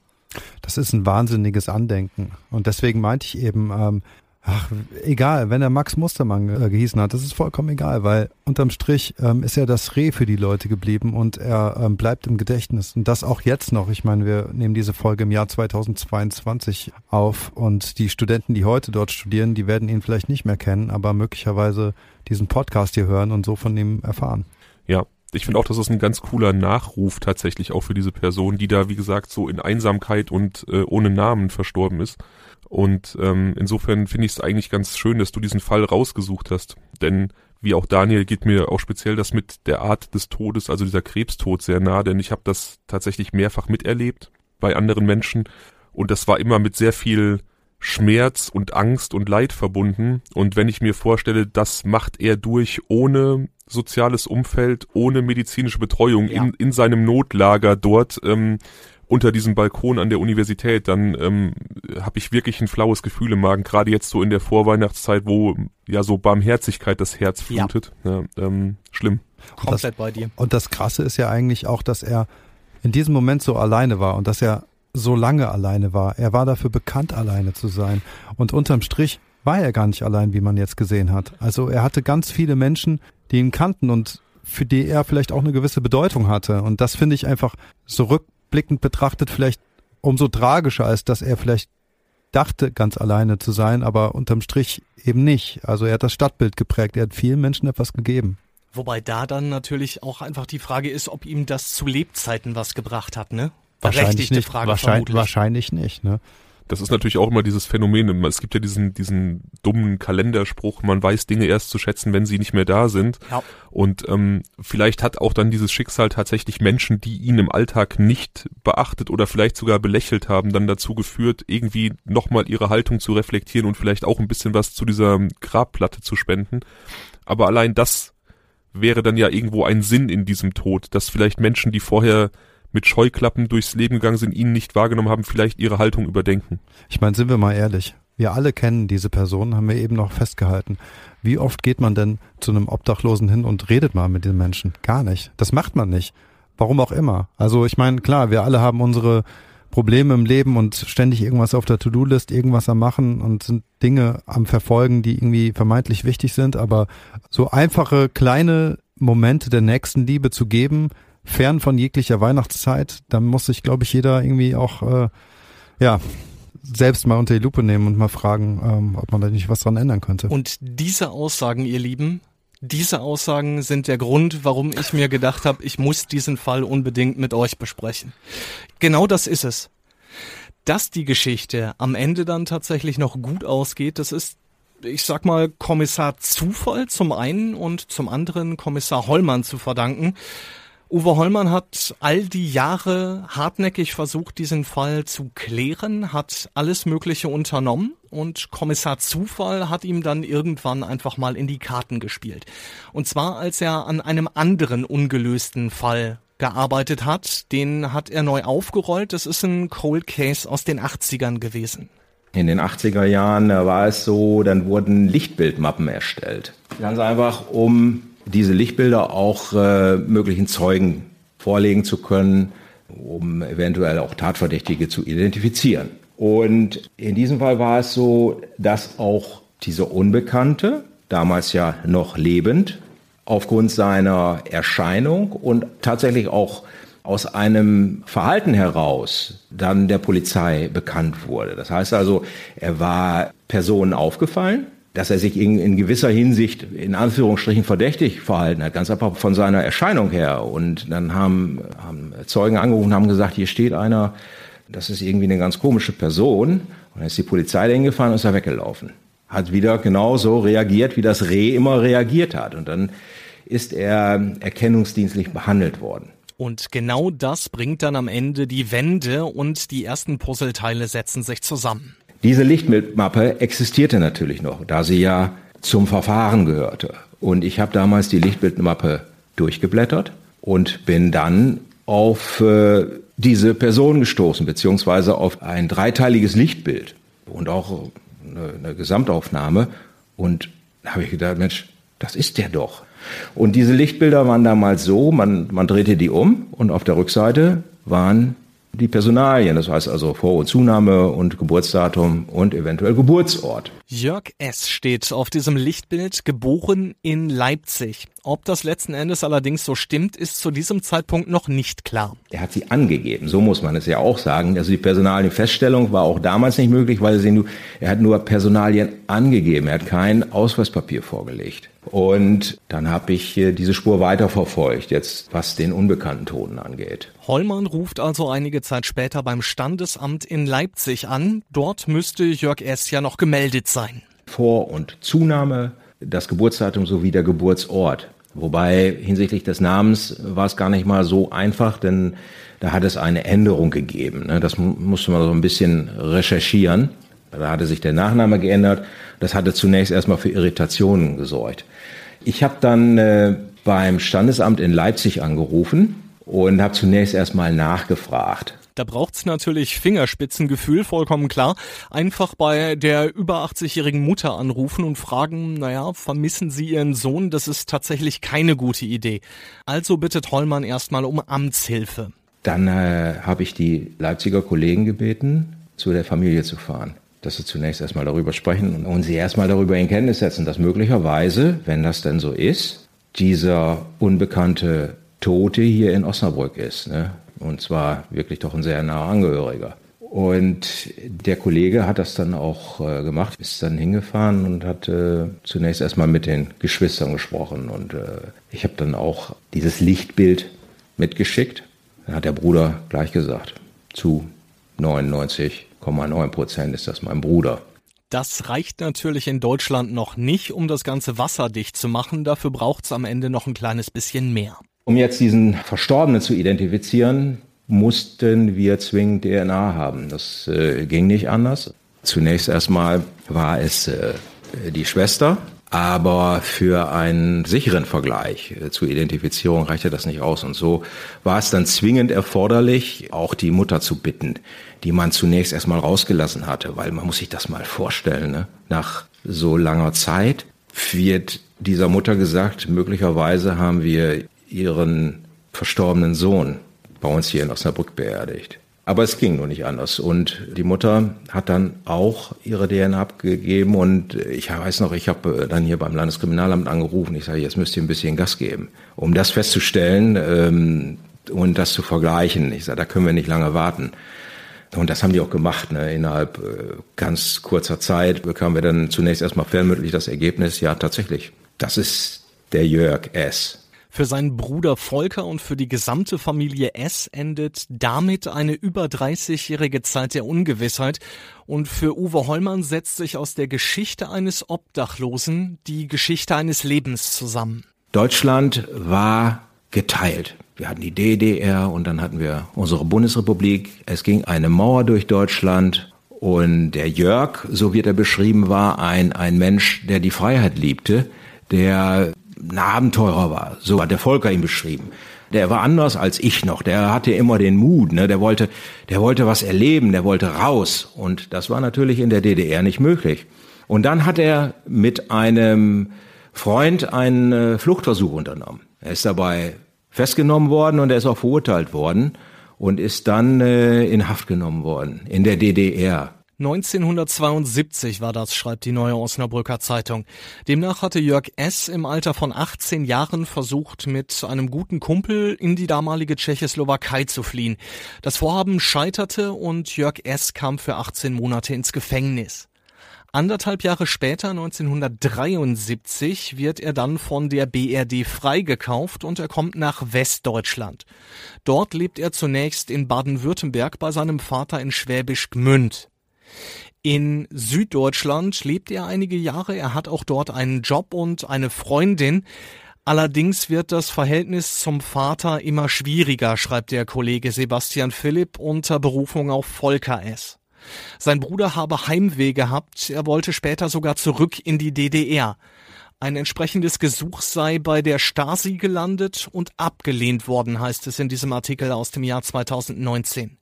Das ist ein wahnsinniges Andenken. Und deswegen meinte ich eben, ähm, Ach, egal, wenn er Max Mustermann äh, gehießen hat, das ist vollkommen egal, weil unterm Strich ähm, ist er das Reh für die Leute geblieben und er ähm, bleibt im Gedächtnis. Und das auch jetzt noch. Ich meine, wir nehmen diese Folge im Jahr 2022 auf und die Studenten, die heute dort studieren, die werden ihn vielleicht nicht mehr kennen, aber möglicherweise diesen Podcast hier hören und so von ihm erfahren. Ja, ich finde auch, das ist ein ganz cooler Nachruf tatsächlich auch für diese Person, die da, wie gesagt, so in Einsamkeit und äh, ohne Namen verstorben ist. Und ähm, insofern finde ich es eigentlich ganz schön, dass du diesen Fall rausgesucht hast. Denn wie auch Daniel geht mir auch speziell das mit der Art des Todes, also dieser Krebstod sehr nah, denn ich habe das tatsächlich mehrfach miterlebt bei anderen Menschen und das war immer mit sehr viel Schmerz und Angst und Leid verbunden. Und wenn ich mir vorstelle, das macht er durch ohne soziales Umfeld, ohne medizinische Betreuung ja. in, in seinem Notlager dort, ähm, unter diesem Balkon an der Universität, dann ähm, habe ich wirklich ein flaues Gefühl im Magen, gerade jetzt so in der Vorweihnachtszeit, wo ja so Barmherzigkeit das Herz flutet. Ja. ja ähm, schlimm. Komplett bei dir. Und das Krasse ist ja eigentlich auch, dass er in diesem Moment so alleine war und dass er so lange alleine war. Er war dafür bekannt, alleine zu sein. Und unterm Strich war er gar nicht allein, wie man jetzt gesehen hat. Also er hatte ganz viele Menschen, die ihn kannten und für die er vielleicht auch eine gewisse Bedeutung hatte. Und das finde ich einfach so rück rückblickend betrachtet vielleicht umso tragischer, als dass er vielleicht dachte, ganz alleine zu sein, aber unterm Strich eben nicht. Also er hat das Stadtbild geprägt, er hat vielen Menschen etwas gegeben. Wobei da dann natürlich auch einfach die Frage ist, ob ihm das zu Lebzeiten was gebracht hat, ne? Wahrscheinlich nicht. Frage wahrscheinlich, wahrscheinlich nicht, ne? Das ist natürlich auch immer dieses Phänomen. Es gibt ja diesen, diesen dummen Kalenderspruch, man weiß Dinge erst zu schätzen, wenn sie nicht mehr da sind. Ja. Und ähm, vielleicht hat auch dann dieses Schicksal tatsächlich Menschen, die ihn im Alltag nicht beachtet oder vielleicht sogar belächelt haben, dann dazu geführt, irgendwie nochmal ihre Haltung zu reflektieren und vielleicht auch ein bisschen was zu dieser Grabplatte zu spenden. Aber allein das wäre dann ja irgendwo ein Sinn in diesem Tod, dass vielleicht Menschen, die vorher mit Scheuklappen durchs Leben gegangen sind, ihn nicht wahrgenommen haben, vielleicht ihre Haltung überdenken. Ich meine, sind wir mal ehrlich. Wir alle kennen diese Person, haben wir eben noch festgehalten. Wie oft geht man denn zu einem Obdachlosen hin und redet mal mit den Menschen? Gar nicht. Das macht man nicht. Warum auch immer. Also ich meine, klar, wir alle haben unsere Probleme im Leben und ständig irgendwas auf der To-Do-List, irgendwas am Machen und sind Dinge am Verfolgen, die irgendwie vermeintlich wichtig sind. Aber so einfache kleine Momente der Nächstenliebe zu geben, fern von jeglicher Weihnachtszeit. Da muss sich, glaube ich, jeder irgendwie auch, äh, ja, selbst mal unter die Lupe nehmen und mal fragen, ähm, ob man da nicht was dran ändern könnte. Und diese Aussagen, ihr Lieben, diese Aussagen sind der Grund, warum ich mir gedacht habe, ich muss diesen Fall unbedingt mit euch besprechen. Genau das ist es. Dass die Geschichte am Ende dann tatsächlich noch gut ausgeht, das ist, ich sag mal, Kommissar Zufall zum einen und zum anderen Kommissar Hollmann zu verdanken. Uwe Hollmann hat all die Jahre hartnäckig versucht, diesen Fall zu klären, hat alles Mögliche unternommen und Kommissar Zufall hat ihm dann irgendwann einfach mal in die Karten gespielt. Und zwar, als er an einem anderen ungelösten Fall gearbeitet hat. Den hat er neu aufgerollt. Das ist ein Cold Case aus den 80ern gewesen. In den 80er Jahren war es so, dann wurden Lichtbildmappen erstellt. Ganz einfach, um diese Lichtbilder auch äh, möglichen Zeugen vorlegen zu können, um eventuell auch Tatverdächtige zu identifizieren. Und in diesem Fall war es so, dass auch dieser Unbekannte, damals ja noch lebend, aufgrund seiner Erscheinung und tatsächlich auch aus einem Verhalten heraus dann der Polizei bekannt wurde. Das heißt also, er war Personen aufgefallen, dass er sich in, in, gewisser Hinsicht in Anführungsstrichen verdächtig verhalten hat, ganz einfach von seiner Erscheinung her. Und dann haben, haben Zeugen angerufen und haben gesagt, hier steht einer, das ist irgendwie eine ganz komische Person. Und dann ist die Polizei dahin gefahren und ist er weggelaufen. Hat wieder genauso reagiert, wie das Reh immer reagiert hat. Und dann ist er erkennungsdienstlich behandelt worden. Und genau das bringt dann am Ende die Wende und die ersten Puzzleteile setzen sich zusammen. Diese Lichtbildmappe existierte natürlich noch, da sie ja zum Verfahren gehörte. Und ich habe damals die Lichtbildmappe durchgeblättert und bin dann auf äh, diese Person gestoßen, beziehungsweise auf ein dreiteiliges Lichtbild und auch eine, eine Gesamtaufnahme. Und da habe ich gedacht, Mensch, das ist der doch. Und diese Lichtbilder waren damals so, man, man drehte die um und auf der Rückseite waren die Personalien, das heißt also Vor- und Zunahme und Geburtsdatum und eventuell Geburtsort. Jörg S. steht auf diesem Lichtbild, geboren in Leipzig. Ob das letzten Endes allerdings so stimmt, ist zu diesem Zeitpunkt noch nicht klar. Er hat sie angegeben, so muss man es ja auch sagen. Also die Personalienfeststellung war auch damals nicht möglich, weil er, nur, er hat nur Personalien angegeben, er hat kein Ausweispapier vorgelegt. Und dann habe ich diese Spur weiterverfolgt, jetzt was den unbekannten Toten angeht. Hollmann ruft also einige Zeit später beim Standesamt in Leipzig an. Dort müsste Jörg S. ja noch gemeldet sein. Vor- und Zunahme, das Geburtsdatum sowie der Geburtsort. Wobei hinsichtlich des Namens war es gar nicht mal so einfach, denn da hat es eine Änderung gegeben. Ne? Das musste man so ein bisschen recherchieren. Da hatte sich der Nachname geändert. Das hatte zunächst erstmal für Irritationen gesorgt. Ich habe dann äh, beim Standesamt in Leipzig angerufen und habe zunächst erstmal nachgefragt. Da braucht's natürlich Fingerspitzengefühl, vollkommen klar. Einfach bei der über 80-jährigen Mutter anrufen und fragen, naja, vermissen Sie Ihren Sohn? Das ist tatsächlich keine gute Idee. Also bittet Hollmann erstmal um Amtshilfe. Dann äh, habe ich die Leipziger Kollegen gebeten, zu der Familie zu fahren dass sie zunächst erstmal darüber sprechen und sie erstmal darüber in Kenntnis setzen, dass möglicherweise, wenn das denn so ist, dieser unbekannte Tote hier in Osnabrück ist. Ne? Und zwar wirklich doch ein sehr naher Angehöriger. Und der Kollege hat das dann auch äh, gemacht, ist dann hingefahren und hat äh, zunächst erstmal mit den Geschwistern gesprochen. Und äh, ich habe dann auch dieses Lichtbild mitgeschickt. Dann hat der Bruder gleich gesagt, zu 99,9 Prozent ist das mein Bruder. Das reicht natürlich in Deutschland noch nicht, um das Ganze wasserdicht zu machen. Dafür braucht es am Ende noch ein kleines bisschen mehr. Um jetzt diesen Verstorbenen zu identifizieren, mussten wir zwingend DNA haben. Das äh, ging nicht anders. Zunächst erstmal war es äh, die Schwester, aber für einen sicheren Vergleich äh, zur Identifizierung reichte das nicht aus. Und so war es dann zwingend erforderlich, auch die Mutter zu bitten, die man zunächst erstmal rausgelassen hatte, weil man muss sich das mal vorstellen. Ne? Nach so langer Zeit wird dieser Mutter gesagt, möglicherweise haben wir ihren verstorbenen Sohn bei uns hier in Osnabrück beerdigt. Aber es ging nur nicht anders. Und die Mutter hat dann auch ihre DNA abgegeben. Und ich weiß noch, ich habe dann hier beim Landeskriminalamt angerufen. Ich sage, jetzt müsst ihr ein bisschen Gas geben. Um das festzustellen, ähm, und das zu vergleichen. Ich sage, da können wir nicht lange warten. Und das haben die auch gemacht. Ne? Innerhalb äh, ganz kurzer Zeit bekamen wir dann zunächst erstmal fernmündlich das Ergebnis, ja tatsächlich, das ist der Jörg S. Für seinen Bruder Volker und für die gesamte Familie S endet damit eine über 30-jährige Zeit der Ungewissheit. Und für Uwe Hollmann setzt sich aus der Geschichte eines Obdachlosen die Geschichte eines Lebens zusammen. Deutschland war geteilt. Wir hatten die DDR und dann hatten wir unsere Bundesrepublik. Es ging eine Mauer durch Deutschland und der Jörg, so wird er beschrieben, war ein, ein Mensch, der die Freiheit liebte, der ein Abenteurer war. So hat der Volker ihn beschrieben. Der war anders als ich noch. Der hatte immer den Mut. Ne? Der wollte, der wollte was erleben. Der wollte raus. Und das war natürlich in der DDR nicht möglich. Und dann hat er mit einem Freund einen äh, Fluchtversuch unternommen. Er ist dabei festgenommen worden und er ist auch verurteilt worden und ist dann äh, in Haft genommen worden in der DDR. 1972 war das, schreibt die Neue Osnabrücker Zeitung. Demnach hatte Jörg S. im Alter von 18 Jahren versucht, mit einem guten Kumpel in die damalige Tschechoslowakei zu fliehen. Das Vorhaben scheiterte und Jörg S. kam für 18 Monate ins Gefängnis. Anderthalb Jahre später, 1973, wird er dann von der BRD freigekauft und er kommt nach Westdeutschland. Dort lebt er zunächst in Baden-Württemberg bei seinem Vater in Schwäbisch Gmünd. In Süddeutschland lebt er einige Jahre. Er hat auch dort einen Job und eine Freundin. Allerdings wird das Verhältnis zum Vater immer schwieriger, schreibt der Kollege Sebastian Philipp unter Berufung auf Volker S. Sein Bruder habe Heimweh gehabt, er wollte später sogar zurück in die DDR. Ein entsprechendes Gesuch sei bei der Stasi gelandet und abgelehnt worden, heißt es in diesem Artikel aus dem Jahr 2019.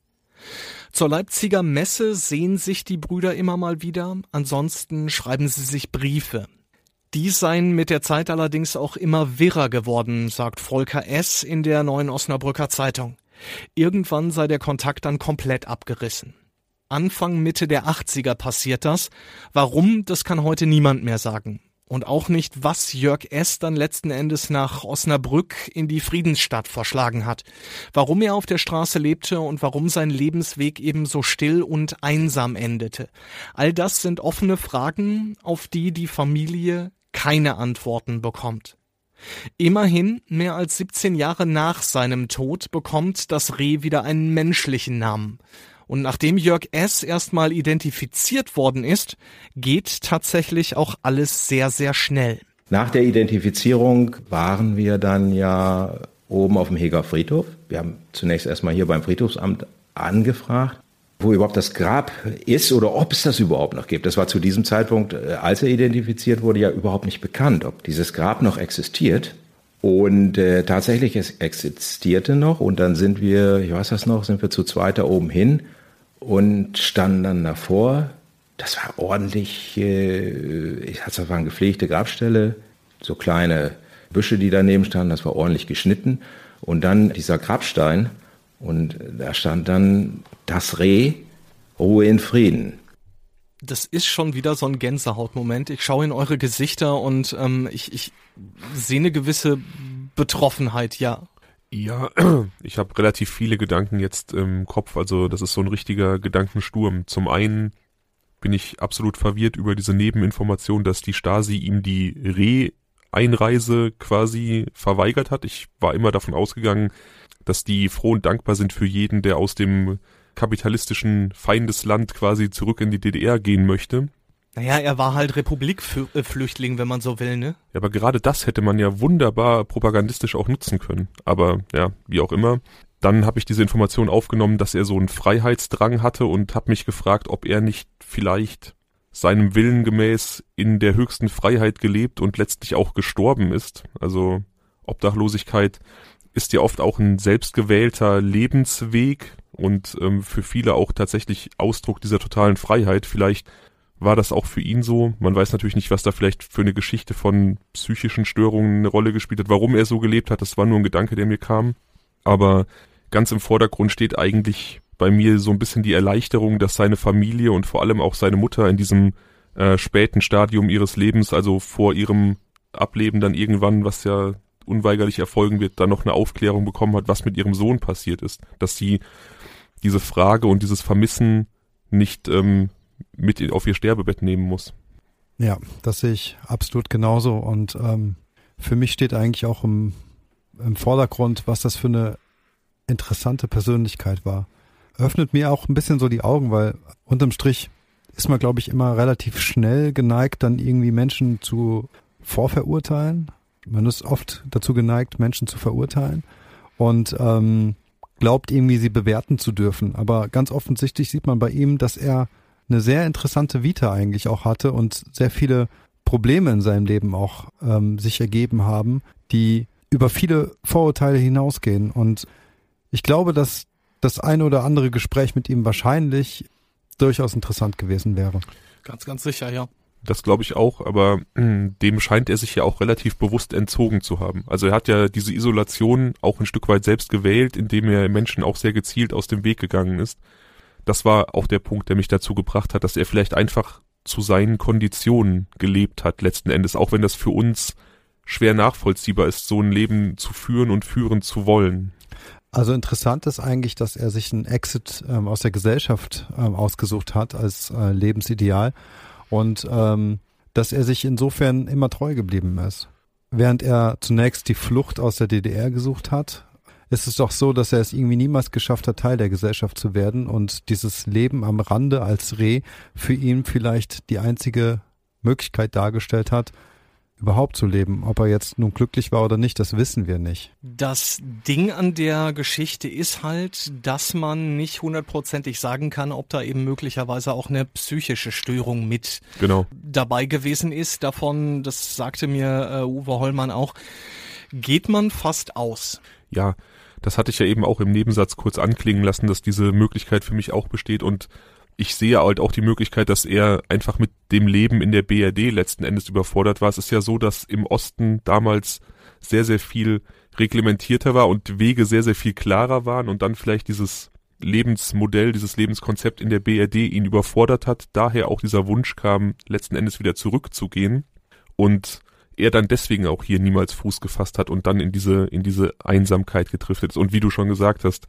Zur Leipziger Messe sehen sich die Brüder immer mal wieder, ansonsten schreiben sie sich Briefe. Die seien mit der Zeit allerdings auch immer wirrer geworden, sagt Volker S. in der Neuen Osnabrücker Zeitung. Irgendwann sei der Kontakt dann komplett abgerissen. Anfang Mitte der 80er passiert das. Warum, das kann heute niemand mehr sagen und auch nicht, was Jörg S. dann letzten Endes nach Osnabrück in die Friedensstadt verschlagen hat, warum er auf der Straße lebte und warum sein Lebensweg eben so still und einsam endete. All das sind offene Fragen, auf die die Familie keine Antworten bekommt. Immerhin, mehr als 17 Jahre nach seinem Tod bekommt das Reh wieder einen menschlichen Namen. Und nachdem Jörg S. erstmal identifiziert worden ist, geht tatsächlich auch alles sehr, sehr schnell. Nach der Identifizierung waren wir dann ja oben auf dem Heger Friedhof. Wir haben zunächst erstmal hier beim Friedhofsamt angefragt, wo überhaupt das Grab ist oder ob es das überhaupt noch gibt. Das war zu diesem Zeitpunkt, äh, als er identifiziert wurde, ja überhaupt nicht bekannt, ob dieses Grab noch existiert. Und äh, tatsächlich, es existierte noch. Und dann sind wir, ich weiß das noch, sind wir zu zweit da oben hin und standen dann davor. Das war ordentlich, äh, das war eine gepflegte Grabstelle, so kleine Büsche, die daneben standen, das war ordentlich geschnitten. Und dann dieser Grabstein und da stand dann das Reh, Ruhe in Frieden. Das ist schon wieder so ein Gänsehautmoment. Ich schaue in eure Gesichter und ähm, ich, ich sehe eine gewisse Betroffenheit, ja. Ja, ich habe relativ viele Gedanken jetzt im Kopf. Also das ist so ein richtiger Gedankensturm. Zum einen bin ich absolut verwirrt über diese Nebeninformation, dass die Stasi ihm die Re-Einreise quasi verweigert hat. Ich war immer davon ausgegangen, dass die froh und dankbar sind für jeden, der aus dem kapitalistischen Feindesland quasi zurück in die DDR gehen möchte. Naja, er war halt Republikflüchtling, wenn man so will, ne? Ja, aber gerade das hätte man ja wunderbar propagandistisch auch nutzen können. Aber ja, wie auch immer. Dann habe ich diese Information aufgenommen, dass er so einen Freiheitsdrang hatte und habe mich gefragt, ob er nicht vielleicht seinem Willen gemäß in der höchsten Freiheit gelebt und letztlich auch gestorben ist. Also Obdachlosigkeit ist ja oft auch ein selbstgewählter Lebensweg und ähm, für viele auch tatsächlich Ausdruck dieser totalen Freiheit. Vielleicht war das auch für ihn so. Man weiß natürlich nicht, was da vielleicht für eine Geschichte von psychischen Störungen eine Rolle gespielt hat, warum er so gelebt hat. Das war nur ein Gedanke, der mir kam. Aber ganz im Vordergrund steht eigentlich bei mir so ein bisschen die Erleichterung, dass seine Familie und vor allem auch seine Mutter in diesem äh, späten Stadium ihres Lebens, also vor ihrem Ableben dann irgendwann, was ja unweigerlich erfolgen wird, dann noch eine Aufklärung bekommen hat, was mit ihrem Sohn passiert ist. Dass sie diese Frage und dieses Vermissen nicht ähm, mit auf ihr Sterbebett nehmen muss. Ja, das sehe ich absolut genauso. Und ähm, für mich steht eigentlich auch im, im Vordergrund, was das für eine interessante Persönlichkeit war. Öffnet mir auch ein bisschen so die Augen, weil unterm Strich ist man, glaube ich, immer relativ schnell geneigt, dann irgendwie Menschen zu vorverurteilen. Man ist oft dazu geneigt, Menschen zu verurteilen und ähm, glaubt irgendwie, sie bewerten zu dürfen. Aber ganz offensichtlich sieht man bei ihm, dass er eine sehr interessante Vita eigentlich auch hatte und sehr viele Probleme in seinem Leben auch ähm, sich ergeben haben, die über viele Vorurteile hinausgehen. Und ich glaube, dass das eine oder andere Gespräch mit ihm wahrscheinlich durchaus interessant gewesen wäre. Ganz, ganz sicher, ja. Das glaube ich auch, aber mh, dem scheint er sich ja auch relativ bewusst entzogen zu haben. Also er hat ja diese Isolation auch ein Stück weit selbst gewählt, indem er Menschen auch sehr gezielt aus dem Weg gegangen ist. Das war auch der Punkt, der mich dazu gebracht hat, dass er vielleicht einfach zu seinen Konditionen gelebt hat, letzten Endes, auch wenn das für uns schwer nachvollziehbar ist, so ein Leben zu führen und führen zu wollen. Also interessant ist eigentlich, dass er sich einen Exit ähm, aus der Gesellschaft ähm, ausgesucht hat als äh, Lebensideal und ähm, dass er sich insofern immer treu geblieben ist. Während er zunächst die Flucht aus der DDR gesucht hat, ist es doch so, dass er es irgendwie niemals geschafft hat, Teil der Gesellschaft zu werden und dieses Leben am Rande als Reh für ihn vielleicht die einzige Möglichkeit dargestellt hat, überhaupt zu leben. Ob er jetzt nun glücklich war oder nicht, das wissen wir nicht. Das Ding an der Geschichte ist halt, dass man nicht hundertprozentig sagen kann, ob da eben möglicherweise auch eine psychische Störung mit genau. dabei gewesen ist. Davon, das sagte mir äh, Uwe Hollmann auch, geht man fast aus. Ja, das hatte ich ja eben auch im Nebensatz kurz anklingen lassen, dass diese Möglichkeit für mich auch besteht und ich sehe halt auch die Möglichkeit, dass er einfach mit dem Leben in der BRD letzten Endes überfordert war. Es ist ja so, dass im Osten damals sehr, sehr viel reglementierter war und Wege sehr, sehr viel klarer waren und dann vielleicht dieses Lebensmodell, dieses Lebenskonzept in der BRD ihn überfordert hat. Daher auch dieser Wunsch kam, letzten Endes wieder zurückzugehen und er dann deswegen auch hier niemals Fuß gefasst hat und dann in diese, in diese Einsamkeit getrifft ist. Und wie du schon gesagt hast,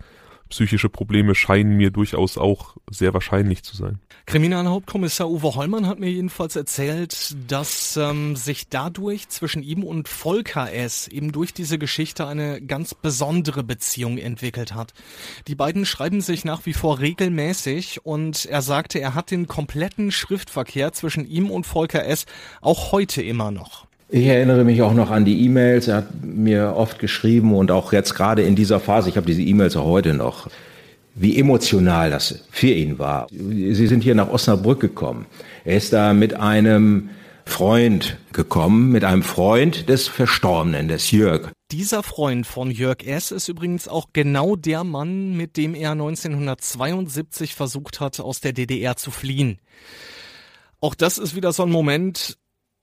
psychische Probleme scheinen mir durchaus auch sehr wahrscheinlich zu sein. Kriminalhauptkommissar Uwe Hollmann hat mir jedenfalls erzählt, dass ähm, sich dadurch zwischen ihm und Volker S. eben durch diese Geschichte eine ganz besondere Beziehung entwickelt hat. Die beiden schreiben sich nach wie vor regelmäßig und er sagte, er hat den kompletten Schriftverkehr zwischen ihm und Volker S. auch heute immer noch. Ich erinnere mich auch noch an die E-Mails. Er hat mir oft geschrieben und auch jetzt gerade in dieser Phase, ich habe diese E-Mails auch heute noch, wie emotional das für ihn war. Sie sind hier nach Osnabrück gekommen. Er ist da mit einem Freund gekommen, mit einem Freund des Verstorbenen, des Jörg. Dieser Freund von Jörg S. ist übrigens auch genau der Mann, mit dem er 1972 versucht hat, aus der DDR zu fliehen. Auch das ist wieder so ein Moment,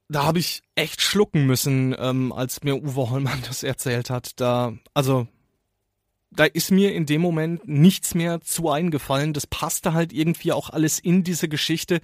da habe ich echt schlucken müssen, ähm, als mir Uwe Hollmann das erzählt hat. Da, also, da ist mir in dem Moment nichts mehr zu eingefallen. Das passte halt irgendwie auch alles in diese Geschichte.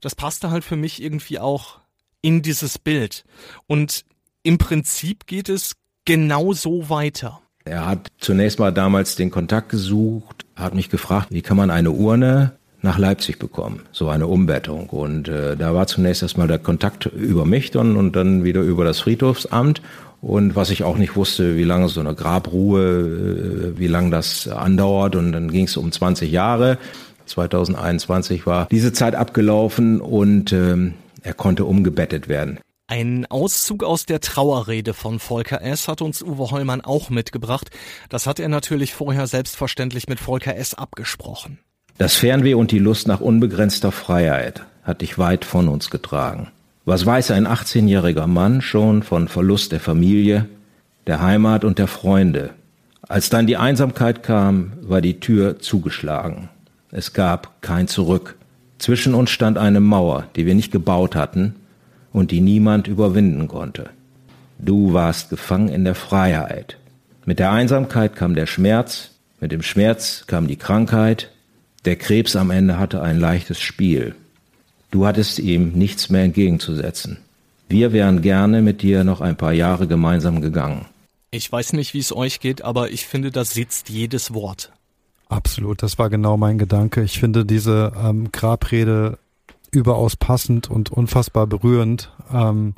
Das passte halt für mich irgendwie auch in dieses Bild. Und im Prinzip geht es genau so weiter. Er hat zunächst mal damals den Kontakt gesucht, hat mich gefragt, wie kann man eine Urne nach Leipzig bekommen, so eine Umbettung. Und äh, da war zunächst erstmal der Kontakt über mich dann und dann wieder über das Friedhofsamt. Und was ich auch nicht wusste, wie lange so eine Grabruhe, äh, wie lange das andauert. Und dann ging es um 20 Jahre. 2021 war diese Zeit abgelaufen und ähm, er konnte umgebettet werden. Ein Auszug aus der Trauerrede von Volker S. hat uns Uwe Heumann auch mitgebracht. Das hat er natürlich vorher selbstverständlich mit Volker S. abgesprochen. Das Fernweh und die Lust nach unbegrenzter Freiheit hat dich weit von uns getragen. Was weiß ein 18-jähriger Mann schon von Verlust der Familie, der Heimat und der Freunde? Als dann die Einsamkeit kam, war die Tür zugeschlagen. Es gab kein Zurück. Zwischen uns stand eine Mauer, die wir nicht gebaut hatten und die niemand überwinden konnte. Du warst gefangen in der Freiheit. Mit der Einsamkeit kam der Schmerz, mit dem Schmerz kam die Krankheit, der Krebs am Ende hatte ein leichtes Spiel. Du hattest ihm nichts mehr entgegenzusetzen. Wir wären gerne mit dir noch ein paar Jahre gemeinsam gegangen. Ich weiß nicht, wie es euch geht, aber ich finde, da sitzt jedes Wort. Absolut, das war genau mein Gedanke. Ich finde diese ähm, Grabrede überaus passend und unfassbar berührend. Ähm,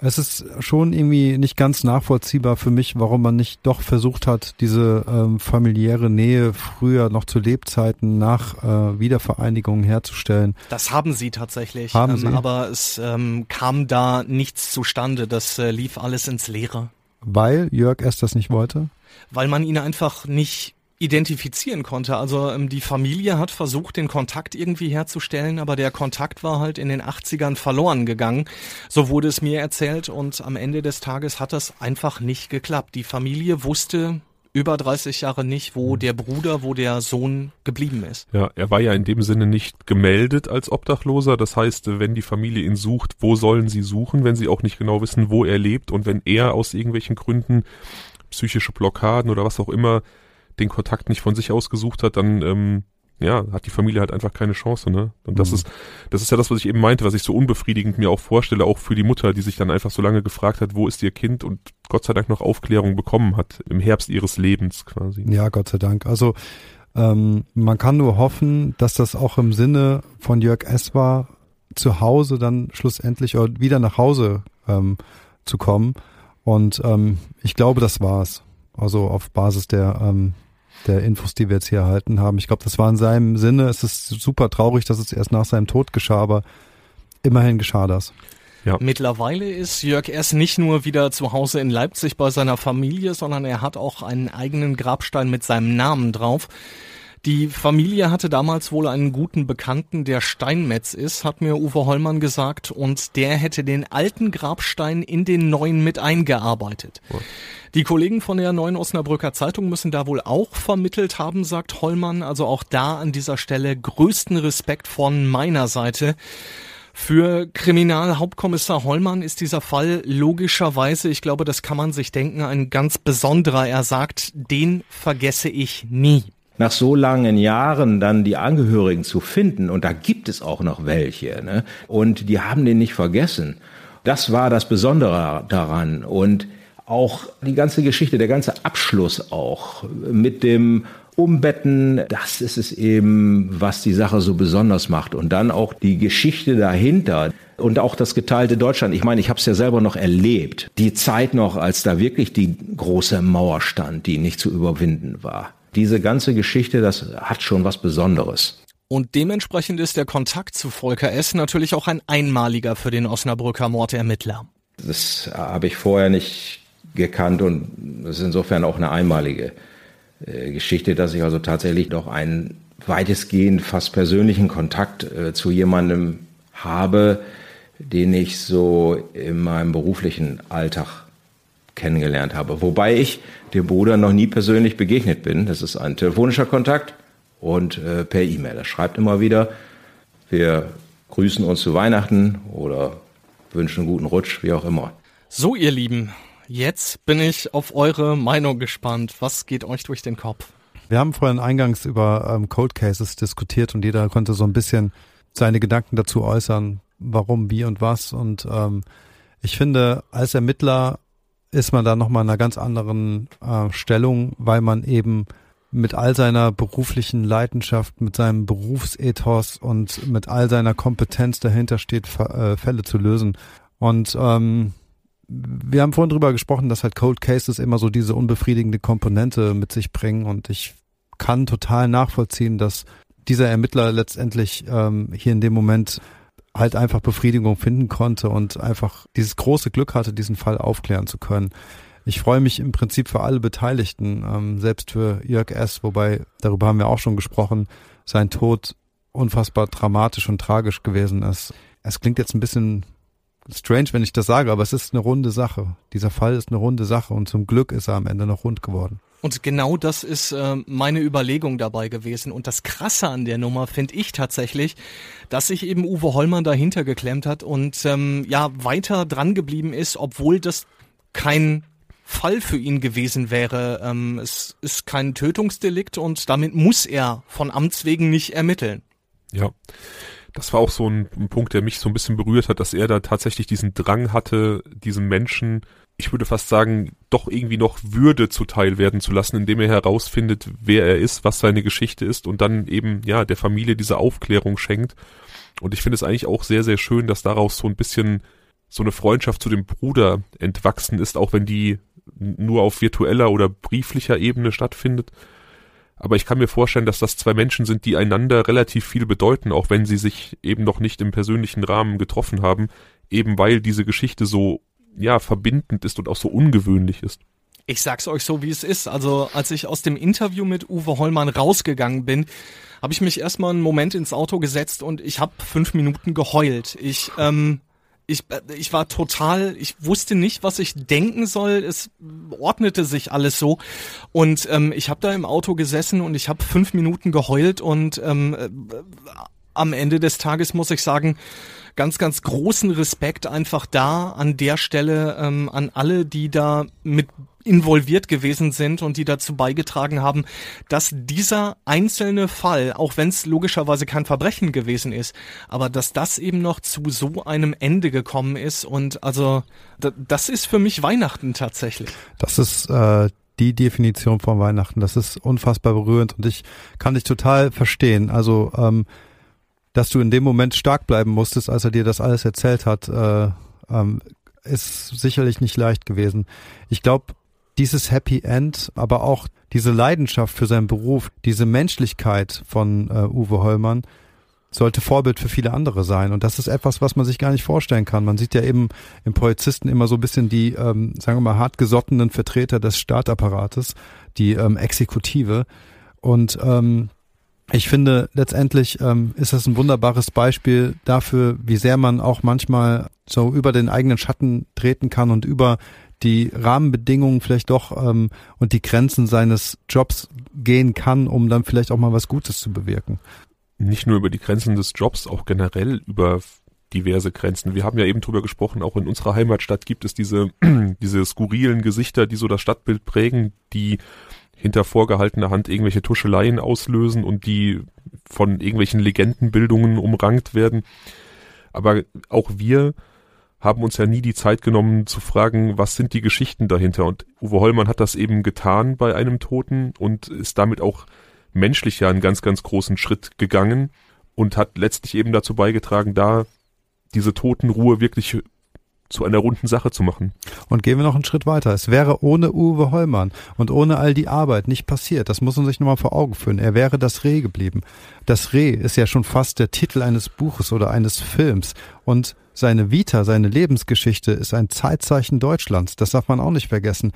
es ist schon irgendwie nicht ganz nachvollziehbar für mich, warum man nicht doch versucht hat, diese ähm, familiäre Nähe früher noch zu Lebzeiten nach äh, Wiedervereinigung herzustellen. Das haben sie tatsächlich, Haben ähm, sie? aber es ähm, kam da nichts zustande. Das äh, lief alles ins Leere, Weil Jörg S. das nicht wollte. weil man ihn einfach nicht identifizieren konnte. Also ähm, die Familie hat versucht, den Kontakt irgendwie herzustellen, aber der Kontakt war halt in den 80ern verloren gegangen. So wurde es mir erzählt und am Ende des Tages hat das einfach nicht geklappt. Die Familie wusste über 30 Jahre nicht, wo der Bruder, wo der Sohn geblieben ist. Ja, er war ja in dem Sinne nicht gemeldet als Obdachloser. Das heißt, wenn die Familie ihn sucht, wo sollen sie suchen, wenn sie auch nicht genau wissen, wo er lebt und wenn er aus irgendwelchen Gründen psychische Blockaden oder was auch immer den Kontakt nicht von sich aus gesucht hat, dann ähm, ja, hat die Familie halt einfach keine Chance, ne? Und das Mhm. ist, das ist ja das, was ich eben meinte, was ich so unbefriedigend mir auch vorstelle, auch für die Mutter, die sich dann einfach so lange gefragt hat, wo ist ihr Kind und Gott sei Dank noch Aufklärung bekommen hat, im Herbst ihres Lebens quasi. Ja, Gott sei Dank. Also ähm, man kann nur hoffen, dass das auch im Sinne von Jörg S. war, zu Hause dann schlussendlich oder wieder nach Hause ähm, zu kommen. Und ähm, ich glaube, das war's. Also auf Basis der ähm, der Infos, die wir jetzt hier erhalten haben. Ich glaube, das war in seinem Sinne. Es ist super traurig, dass es erst nach seinem Tod geschah, aber immerhin geschah das. Mittlerweile ist Jörg S. nicht nur wieder zu Hause in Leipzig bei seiner Familie, sondern er hat auch einen eigenen Grabstein mit seinem Namen drauf. Die Familie hatte damals wohl einen guten Bekannten, der Steinmetz ist, hat mir Uwe Hollmann gesagt, und der hätte den alten Grabstein in den neuen mit eingearbeitet. Die Kollegen von der Neuen Osnabrücker Zeitung müssen da wohl auch vermittelt haben, sagt Hollmann. Also auch da an dieser Stelle größten Respekt von meiner Seite. Für Kriminalhauptkommissar Hollmann ist dieser Fall logischerweise, ich glaube, das kann man sich denken, ein ganz besonderer. Er sagt, den vergesse ich nie. Nach so langen Jahren dann die Angehörigen zu finden, und da gibt es auch noch welche, ne? und die haben den nicht vergessen. Das war das Besondere daran. Und auch die ganze Geschichte, der ganze Abschluss auch mit dem Umbetten, das ist es eben, was die Sache so besonders macht. Und dann auch die Geschichte dahinter und auch das geteilte Deutschland. Ich meine, ich habe es ja selber noch erlebt. Die Zeit noch, als da wirklich die große Mauer stand, die nicht zu überwinden war. Diese ganze Geschichte, das hat schon was Besonderes. Und dementsprechend ist der Kontakt zu Volker S. natürlich auch ein einmaliger für den Osnabrücker Mordermittler. Das habe ich vorher nicht gekannt und das ist insofern auch eine einmalige äh, Geschichte, dass ich also tatsächlich doch einen weitestgehend fast persönlichen Kontakt äh, zu jemandem habe, den ich so in meinem beruflichen Alltag kennengelernt habe. Wobei ich dem Bruder noch nie persönlich begegnet bin. Das ist ein telefonischer Kontakt und äh, per E-Mail. Er schreibt immer wieder, wir grüßen uns zu Weihnachten oder wünschen einen guten Rutsch, wie auch immer. So, ihr Lieben, jetzt bin ich auf eure Meinung gespannt. Was geht euch durch den Kopf? Wir haben vorhin eingangs über ähm, Cold Cases diskutiert und jeder konnte so ein bisschen seine Gedanken dazu äußern, warum, wie und was. Und ähm, ich finde, als Ermittler ist man da nochmal in einer ganz anderen äh, Stellung, weil man eben mit all seiner beruflichen Leidenschaft, mit seinem Berufsethos und mit all seiner Kompetenz dahinter steht, äh, Fälle zu lösen. Und ähm, wir haben vorhin drüber gesprochen, dass halt Cold Cases immer so diese unbefriedigende Komponente mit sich bringen und ich kann total nachvollziehen, dass dieser Ermittler letztendlich ähm, hier in dem Moment halt einfach Befriedigung finden konnte und einfach dieses große Glück hatte, diesen Fall aufklären zu können. Ich freue mich im Prinzip für alle Beteiligten, ähm, selbst für Jörg S., wobei, darüber haben wir auch schon gesprochen, sein Tod unfassbar dramatisch und tragisch gewesen ist. Es klingt jetzt ein bisschen strange, wenn ich das sage, aber es ist eine runde Sache. Dieser Fall ist eine runde Sache und zum Glück ist er am Ende noch rund geworden. Und genau das ist äh, meine Überlegung dabei gewesen. Und das Krasse an der Nummer finde ich tatsächlich, dass sich eben Uwe Hollmann dahinter geklemmt hat und ähm, ja weiter dran geblieben ist, obwohl das kein Fall für ihn gewesen wäre. Ähm, es ist kein Tötungsdelikt und damit muss er von Amts wegen nicht ermitteln. Ja. Das war auch so ein, ein Punkt, der mich so ein bisschen berührt hat, dass er da tatsächlich diesen Drang hatte, diesem Menschen ich würde fast sagen, doch irgendwie noch Würde zuteil werden zu lassen, indem er herausfindet, wer er ist, was seine Geschichte ist und dann eben, ja, der Familie diese Aufklärung schenkt. Und ich finde es eigentlich auch sehr, sehr schön, dass daraus so ein bisschen so eine Freundschaft zu dem Bruder entwachsen ist, auch wenn die nur auf virtueller oder brieflicher Ebene stattfindet. Aber ich kann mir vorstellen, dass das zwei Menschen sind, die einander relativ viel bedeuten, auch wenn sie sich eben noch nicht im persönlichen Rahmen getroffen haben, eben weil diese Geschichte so ja, verbindend ist und auch so ungewöhnlich ist. Ich sag's euch so, wie es ist. Also, als ich aus dem Interview mit Uwe Hollmann rausgegangen bin, habe ich mich erstmal einen Moment ins Auto gesetzt und ich habe fünf Minuten geheult. Ich, ähm, ich, äh, ich war total, ich wusste nicht, was ich denken soll. Es ordnete sich alles so. Und ähm, ich habe da im Auto gesessen und ich habe fünf Minuten geheult und ähm, äh, am Ende des Tages muss ich sagen, ganz, ganz großen Respekt einfach da an der Stelle ähm, an alle, die da mit involviert gewesen sind und die dazu beigetragen haben, dass dieser einzelne Fall, auch wenn es logischerweise kein Verbrechen gewesen ist, aber dass das eben noch zu so einem Ende gekommen ist und also das ist für mich Weihnachten tatsächlich. Das ist äh, die Definition von Weihnachten. Das ist unfassbar berührend und ich kann dich total verstehen. Also ähm, dass du in dem Moment stark bleiben musstest, als er dir das alles erzählt hat, äh, ähm, ist sicherlich nicht leicht gewesen. Ich glaube, dieses Happy End, aber auch diese Leidenschaft für seinen Beruf, diese Menschlichkeit von äh, Uwe Hollmann sollte Vorbild für viele andere sein. Und das ist etwas, was man sich gar nicht vorstellen kann. Man sieht ja eben im Polizisten immer so ein bisschen die, ähm, sagen wir mal, hartgesottenen Vertreter des Staatapparates, die ähm, Exekutive. Und ähm, ich finde, letztendlich ähm, ist das ein wunderbares Beispiel dafür, wie sehr man auch manchmal so über den eigenen Schatten treten kann und über die Rahmenbedingungen vielleicht doch ähm, und die Grenzen seines Jobs gehen kann, um dann vielleicht auch mal was Gutes zu bewirken. Nicht nur über die Grenzen des Jobs, auch generell über diverse Grenzen. Wir haben ja eben drüber gesprochen, auch in unserer Heimatstadt gibt es diese, diese skurrilen Gesichter, die so das Stadtbild prägen, die hinter vorgehaltener Hand irgendwelche Tuscheleien auslösen und die von irgendwelchen Legendenbildungen umrankt werden. Aber auch wir haben uns ja nie die Zeit genommen zu fragen, was sind die Geschichten dahinter. Und Uwe Hollmann hat das eben getan bei einem Toten und ist damit auch menschlich ja einen ganz, ganz großen Schritt gegangen und hat letztlich eben dazu beigetragen, da diese Totenruhe wirklich zu einer runden Sache zu machen. Und gehen wir noch einen Schritt weiter. Es wäre ohne Uwe Hollmann und ohne all die Arbeit nicht passiert. Das muss man sich nochmal vor Augen führen. Er wäre das Reh geblieben. Das Reh ist ja schon fast der Titel eines Buches oder eines Films. Und seine Vita, seine Lebensgeschichte ist ein Zeitzeichen Deutschlands. Das darf man auch nicht vergessen.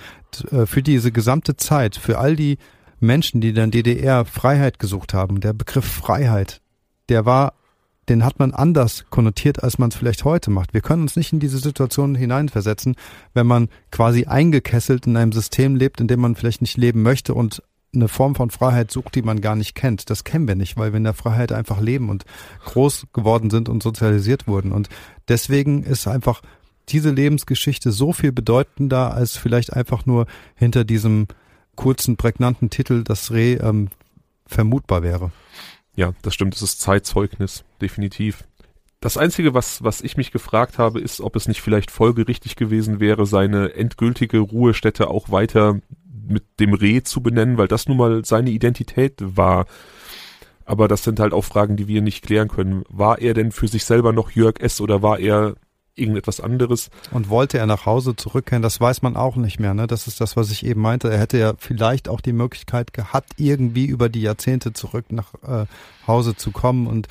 Äh, für diese gesamte Zeit, für all die Menschen, die dann DDR Freiheit gesucht haben, der Begriff Freiheit, der war den hat man anders konnotiert, als man es vielleicht heute macht. Wir können uns nicht in diese Situation hineinversetzen, wenn man quasi eingekesselt in einem System lebt, in dem man vielleicht nicht leben möchte und eine Form von Freiheit sucht, die man gar nicht kennt. Das kennen wir nicht, weil wir in der Freiheit einfach leben und groß geworden sind und sozialisiert wurden. Und deswegen ist einfach diese Lebensgeschichte so viel bedeutender, als vielleicht einfach nur hinter diesem kurzen, prägnanten Titel das Reh ähm, vermutbar wäre. Ja, das stimmt, es ist Zeitzeugnis, definitiv. Das Einzige, was, was ich mich gefragt habe, ist, ob es nicht vielleicht folgerichtig gewesen wäre, seine endgültige Ruhestätte auch weiter mit dem Reh zu benennen, weil das nun mal seine Identität war. Aber das sind halt auch Fragen, die wir nicht klären können. War er denn für sich selber noch Jörg S. oder war er irgendetwas anderes. Und wollte er nach Hause zurückkehren, das weiß man auch nicht mehr. Ne? Das ist das, was ich eben meinte. Er hätte ja vielleicht auch die Möglichkeit gehabt, irgendwie über die Jahrzehnte zurück nach äh, Hause zu kommen. Und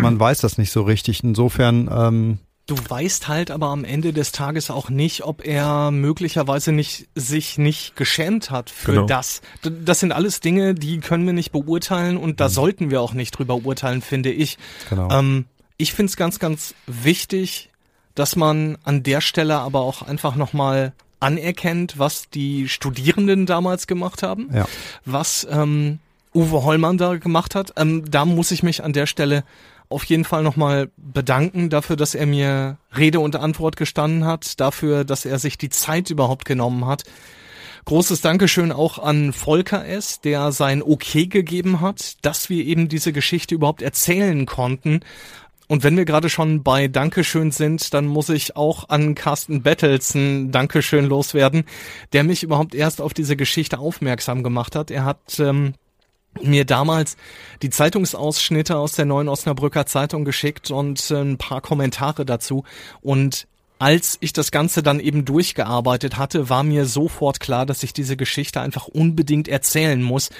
man weiß das nicht so richtig. Insofern. Ähm, Du weißt halt aber am Ende des Tages auch nicht, ob er möglicherweise nicht sich nicht geschämt hat für genau. das. Das sind alles Dinge, die können wir nicht beurteilen und da mhm. sollten wir auch nicht drüber urteilen, finde ich. Genau. Ähm, ich finde es ganz, ganz wichtig, dass man an der Stelle aber auch einfach nochmal anerkennt, was die Studierenden damals gemacht haben, ja. was ähm, Uwe Hollmann da gemacht hat. Ähm, da muss ich mich an der Stelle auf jeden Fall nochmal bedanken dafür, dass er mir Rede und Antwort gestanden hat, dafür, dass er sich die Zeit überhaupt genommen hat. Großes Dankeschön auch an Volker S., der sein Okay gegeben hat, dass wir eben diese Geschichte überhaupt erzählen konnten Und wenn wir gerade schon bei Dankeschön sind, dann muss ich auch an Carsten Battles ein Dankeschön loswerden, der mich überhaupt erst auf diese Geschichte aufmerksam gemacht hat. Er hat ähm, mir damals die Zeitungsausschnitte aus der neuen Osnabrücker Zeitung geschickt und äh, ein paar Kommentare dazu. Und als ich das Ganze dann eben durchgearbeitet hatte, war mir sofort klar, dass ich diese Geschichte einfach unbedingt erzählen muss.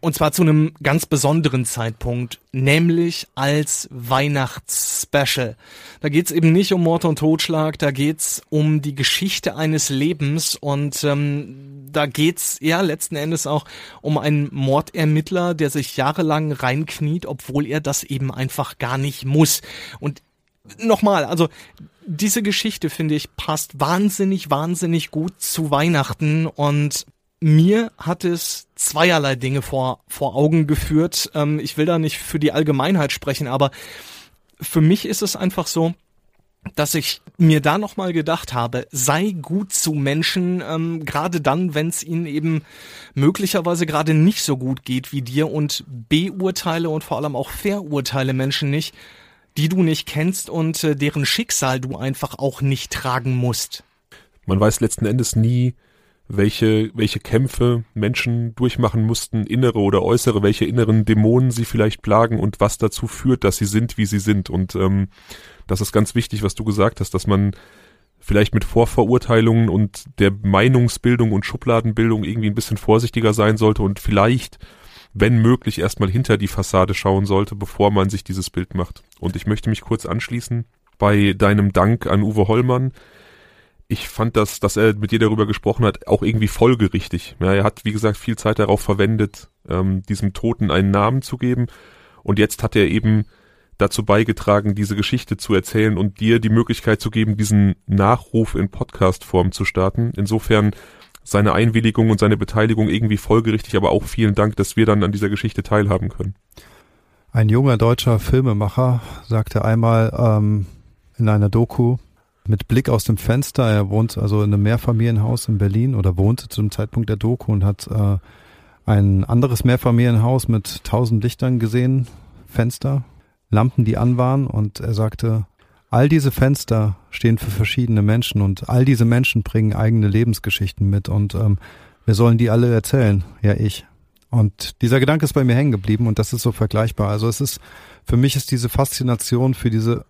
Und zwar zu einem ganz besonderen Zeitpunkt, nämlich als Weihnachtsspecial. Da geht's eben nicht um Mord und Totschlag, da geht's um die Geschichte eines Lebens und ähm, da geht's ja letzten Endes auch um einen Mordermittler, der sich jahrelang reinkniet, obwohl er das eben einfach gar nicht muss. Und nochmal, also diese Geschichte, finde ich, passt wahnsinnig, wahnsinnig gut zu Weihnachten und mir hat es zweierlei Dinge vor, vor Augen geführt. Ähm, ich will da nicht für die Allgemeinheit sprechen, aber für mich ist es einfach so, dass ich mir da nochmal gedacht habe, sei gut zu Menschen, ähm, gerade dann, wenn es ihnen eben möglicherweise gerade nicht so gut geht wie dir und beurteile und vor allem auch verurteile Menschen nicht, die du nicht kennst und äh, deren Schicksal du einfach auch nicht tragen musst. Man weiß letzten Endes nie, welche, welche Kämpfe Menschen durchmachen mussten, innere oder äußere, welche inneren Dämonen sie vielleicht plagen und was dazu führt, dass sie sind, wie sie sind. Und ähm, das ist ganz wichtig, was du gesagt hast, dass man vielleicht mit Vorverurteilungen und der Meinungsbildung und Schubladenbildung irgendwie ein bisschen vorsichtiger sein sollte und vielleicht, wenn möglich, erstmal hinter die Fassade schauen sollte, bevor man sich dieses Bild macht. Und ich möchte mich kurz anschließen bei deinem Dank an Uwe Hollmann ich fand das, dass er mit dir darüber gesprochen hat, auch irgendwie folgerichtig. Ja, er hat, wie gesagt, viel Zeit darauf verwendet, ähm, diesem Toten einen Namen zu geben. Und jetzt hat er eben dazu beigetragen, diese Geschichte zu erzählen und dir die Möglichkeit zu geben, diesen Nachruf in Podcast-Form zu starten. Insofern seine Einwilligung und seine Beteiligung irgendwie folgerichtig, aber auch vielen Dank, dass wir dann an dieser Geschichte teilhaben können. Ein junger deutscher Filmemacher sagte einmal ähm, in einer Doku, mit Blick aus dem Fenster. Er wohnt also in einem Mehrfamilienhaus in Berlin oder wohnte zu dem Zeitpunkt der Doku und hat äh, ein anderes Mehrfamilienhaus mit tausend Lichtern gesehen, Fenster, Lampen, die an waren und er sagte, all diese Fenster stehen für verschiedene Menschen und all diese Menschen bringen eigene Lebensgeschichten mit und ähm, wir sollen die alle erzählen, ja ich. Und dieser Gedanke ist bei mir hängen geblieben und das ist so vergleichbar. Also es ist, für mich ist diese Faszination für diese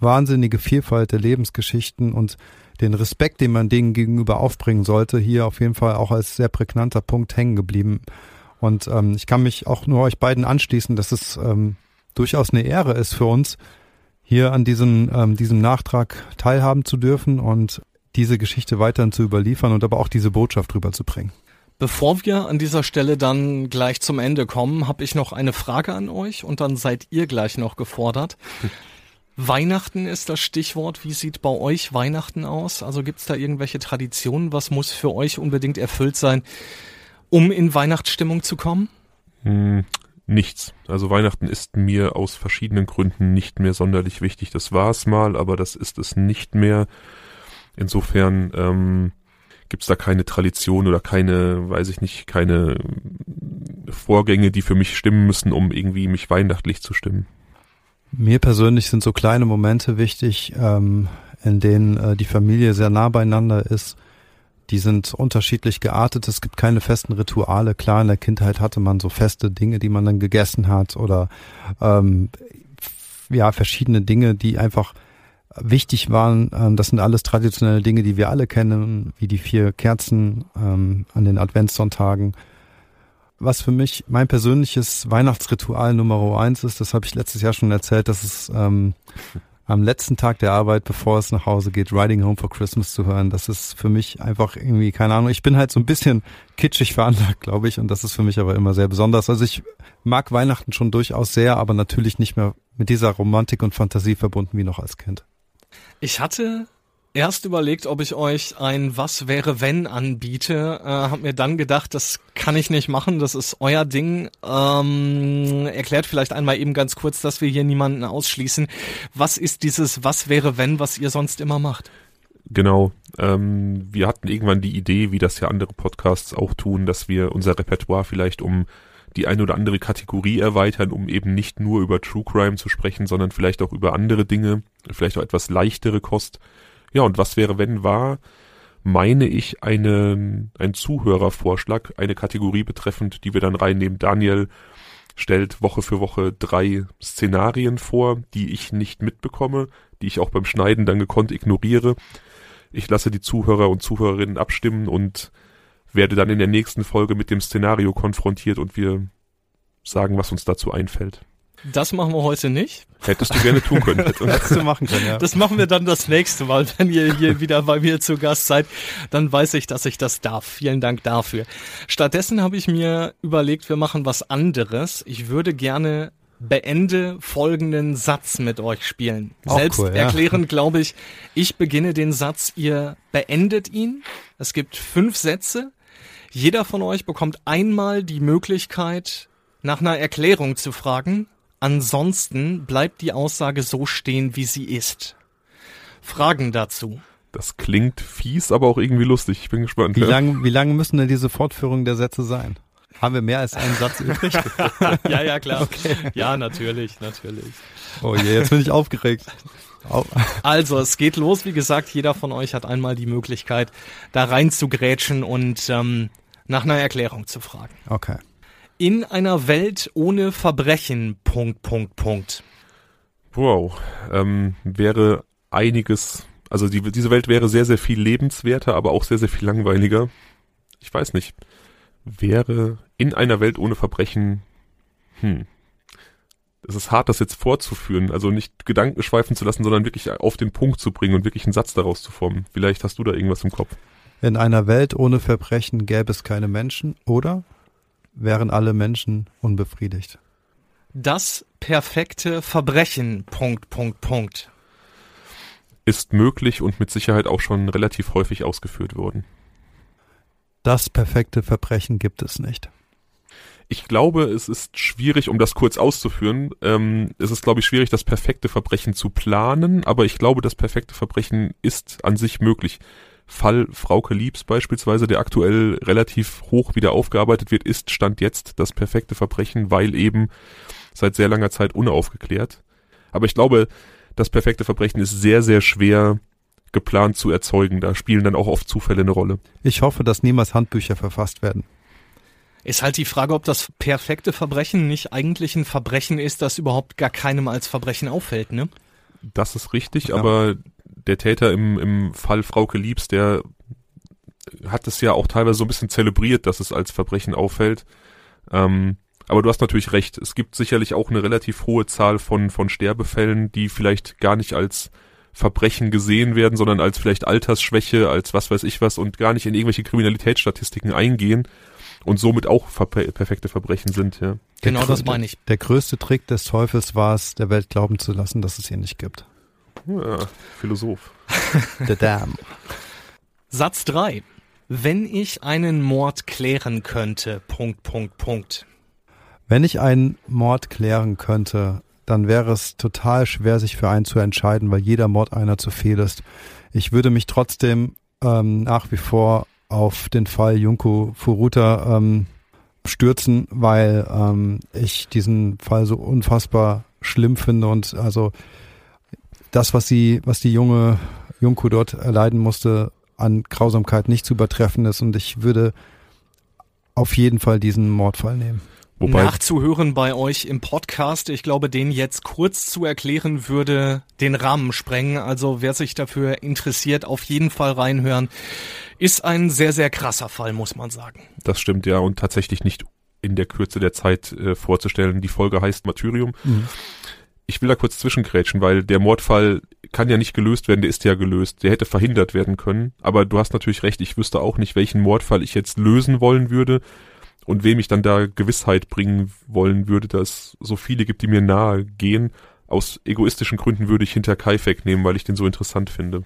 wahnsinnige Vielfalt der Lebensgeschichten und den Respekt, den man denen gegenüber aufbringen sollte, hier auf jeden Fall auch als sehr prägnanter Punkt hängen geblieben. Und ähm, ich kann mich auch nur euch beiden anschließen, dass es ähm, durchaus eine Ehre ist für uns, hier an diesem, ähm, diesem Nachtrag teilhaben zu dürfen und diese Geschichte weiterhin zu überliefern und aber auch diese Botschaft rüberzubringen. Bevor wir an dieser Stelle dann gleich zum Ende kommen, habe ich noch eine Frage an euch und dann seid ihr gleich noch gefordert. Weihnachten ist das Stichwort. Wie sieht bei euch Weihnachten aus? Also gibt es da irgendwelche Traditionen? Was muss für euch unbedingt erfüllt sein, um in Weihnachtsstimmung zu kommen? Nichts. Also Weihnachten ist mir aus verschiedenen Gründen nicht mehr sonderlich wichtig. Das war es mal, aber das ist es nicht mehr. Insofern ähm, gibt es da keine Tradition oder keine, weiß ich nicht, keine Vorgänge, die für mich stimmen müssen, um irgendwie mich weihnachtlich zu stimmen. Mir persönlich sind so kleine Momente wichtig, ähm, in denen äh, die Familie sehr nah beieinander ist. Die sind unterschiedlich geartet. Es gibt keine festen Rituale. Klar, in der Kindheit hatte man so feste Dinge, die man dann gegessen hat oder ähm, ja verschiedene Dinge, die einfach wichtig waren. Ähm, das sind alles traditionelle Dinge, die wir alle kennen, wie die vier Kerzen ähm, an den Adventssonntagen was für mich mein persönliches Weihnachtsritual Nummer eins ist, das habe ich letztes Jahr schon erzählt, dass es ähm, am letzten Tag der Arbeit, bevor es nach Hause geht, Riding Home for Christmas zu hören. Das ist für mich einfach irgendwie, keine Ahnung, ich bin halt so ein bisschen kitschig veranlagt, glaube ich, und das ist für mich aber immer sehr besonders. Also ich mag Weihnachten schon durchaus sehr, aber natürlich nicht mehr mit dieser Romantik und Fantasie verbunden wie noch als Kind. Ich hatte erst überlegt, ob ich euch ein Was wäre wenn anbiete, äh, hab mir dann gedacht, das kann ich nicht machen, das ist euer Ding. Ähm, erklärt vielleicht einmal eben ganz kurz, dass wir hier niemanden ausschließen. Was ist dieses Was wäre wenn, was ihr sonst immer macht? Genau. Ähm, wir hatten irgendwann die Idee, wie das ja andere Podcasts auch tun, dass wir unser Repertoire vielleicht um die eine oder andere Kategorie erweitern, um eben nicht nur über True Crime zu sprechen, sondern vielleicht auch über andere Dinge, vielleicht auch etwas leichtere Kost. Ja, und was wäre, wenn war, meine ich, einen, ein Zuhörervorschlag, eine Kategorie betreffend, die wir dann reinnehmen. Daniel stellt Woche für Woche drei Szenarien vor, die ich nicht mitbekomme, die ich auch beim Schneiden dann gekonnt ignoriere. Ich lasse die Zuhörer und Zuhörerinnen abstimmen und werde dann in der nächsten Folge mit dem Szenario konfrontiert und wir sagen, was uns dazu einfällt. Das machen wir heute nicht. Hättest du gerne tun können. Hättest du machen können, ja. Das machen wir dann das nächste Mal, wenn ihr hier wieder bei mir zu Gast seid. Dann weiß ich, dass ich das darf. Vielen Dank dafür. Stattdessen habe ich mir überlegt, wir machen was anderes. Ich würde gerne beende folgenden Satz mit euch spielen. Auch Selbst cool, ja. erklären, glaube ich, ich beginne den Satz, ihr beendet ihn. Es gibt fünf Sätze. Jeder von euch bekommt einmal die Möglichkeit, nach einer Erklärung zu fragen. Ansonsten bleibt die Aussage so stehen, wie sie ist. Fragen dazu. Das klingt fies, aber auch irgendwie lustig. Ich bin gespannt. Wie ja. lang, wie lang müssen denn diese Fortführungen der Sätze sein? Haben wir mehr als einen Satz übrig? ja, ja, klar. Ja, natürlich, natürlich. Oh je, jetzt bin ich aufgeregt. Au- Also, es geht los. Wie gesagt, jeder von euch hat einmal die Möglichkeit, da rein zu grätschen und ähm, nach einer Erklärung zu fragen. Okay. In einer Welt ohne Verbrechen, Punkt, Punkt, Punkt. Wow. Ähm, wäre einiges, also die, diese Welt wäre sehr, sehr viel lebenswerter, aber auch sehr, sehr viel langweiliger. Ich weiß nicht. Wäre in einer Welt ohne Verbrechen, hm. Es ist hart, das jetzt vorzuführen, also nicht Gedanken schweifen zu lassen, sondern wirklich auf den Punkt zu bringen und wirklich einen Satz daraus zu formen. Vielleicht hast du da irgendwas im Kopf. In einer Welt ohne Verbrechen gäbe es keine Menschen, oder? Wären alle Menschen unbefriedigt. Das perfekte Verbrechen, Punkt, Punkt, Punkt. Ist möglich und mit Sicherheit auch schon relativ häufig ausgeführt worden. Das perfekte Verbrechen gibt es nicht. Ich glaube, es ist schwierig, um das kurz auszuführen. Ähm, es ist, glaube ich, schwierig, das perfekte Verbrechen zu planen, aber ich glaube, das perfekte Verbrechen ist an sich möglich. Fall Frauke Liebs beispielsweise, der aktuell relativ hoch wieder aufgearbeitet wird, ist Stand jetzt das perfekte Verbrechen, weil eben seit sehr langer Zeit unaufgeklärt. Aber ich glaube, das perfekte Verbrechen ist sehr, sehr schwer geplant zu erzeugen. Da spielen dann auch oft Zufälle eine Rolle. Ich hoffe, dass niemals Handbücher verfasst werden. Ist halt die Frage, ob das perfekte Verbrechen nicht eigentlich ein Verbrechen ist, das überhaupt gar keinem als Verbrechen auffällt, ne? Das ist richtig, Ja. aber der Täter im, im Fall Frauke Liebs, der hat es ja auch teilweise so ein bisschen zelebriert, dass es als Verbrechen auffällt. Ähm, aber du hast natürlich recht. Es gibt sicherlich auch eine relativ hohe Zahl von, von Sterbefällen, die vielleicht gar nicht als Verbrechen gesehen werden, sondern als vielleicht Altersschwäche, als was weiß ich was und gar nicht in irgendwelche Kriminalitätsstatistiken eingehen und somit auch ver perfekte Verbrechen sind, ja. Genau grö- das meine ich. Der größte Trick des Teufels war es, der Welt glauben zu lassen, dass es ihn nicht gibt. Ja Philosoph. The Damn. Satz drei. Wenn ich einen Mord klären könnte, Punkt, Punkt, Punkt. Wenn ich einen Mord klären könnte, dann wäre es total schwer, sich für einen zu entscheiden, weil jeder Mord einer zu viel ist. Ich würde mich trotzdem ähm, nach wie vor auf den Fall Junko Furuta ähm, stürzen, weil ähm, ich diesen Fall so unfassbar schlimm finde und also das, was sie, was die junge Junko dort erleiden musste, an Grausamkeit nicht zu übertreffen ist und ich würde auf jeden Fall diesen Mordfall nehmen. Wobei, Nachzuhören bei euch im Podcast. Ich glaube, den jetzt kurz zu erklären würde den Rahmen sprengen. Also wer sich dafür interessiert, auf jeden Fall reinhören. Ist ein sehr, sehr krasser Fall, muss man sagen. Das stimmt ja und tatsächlich nicht in der Kürze der Zeit äh, vorzustellen. Die Folge heißt Martyrium. Ich will da kurz zwischengrätschen, weil der Mordfall kann ja nicht gelöst werden, der ist ja gelöst. Der hätte verhindert werden können. Aber du hast natürlich recht, ich wüsste auch nicht, welchen Mordfall ich jetzt lösen wollen würde und wem ich dann da Gewissheit bringen wollen würde, dass es so viele gibt, die mir nahe gehen. Aus egoistischen Gründen würde ich hinter Kaifek nehmen, weil ich den so interessant finde.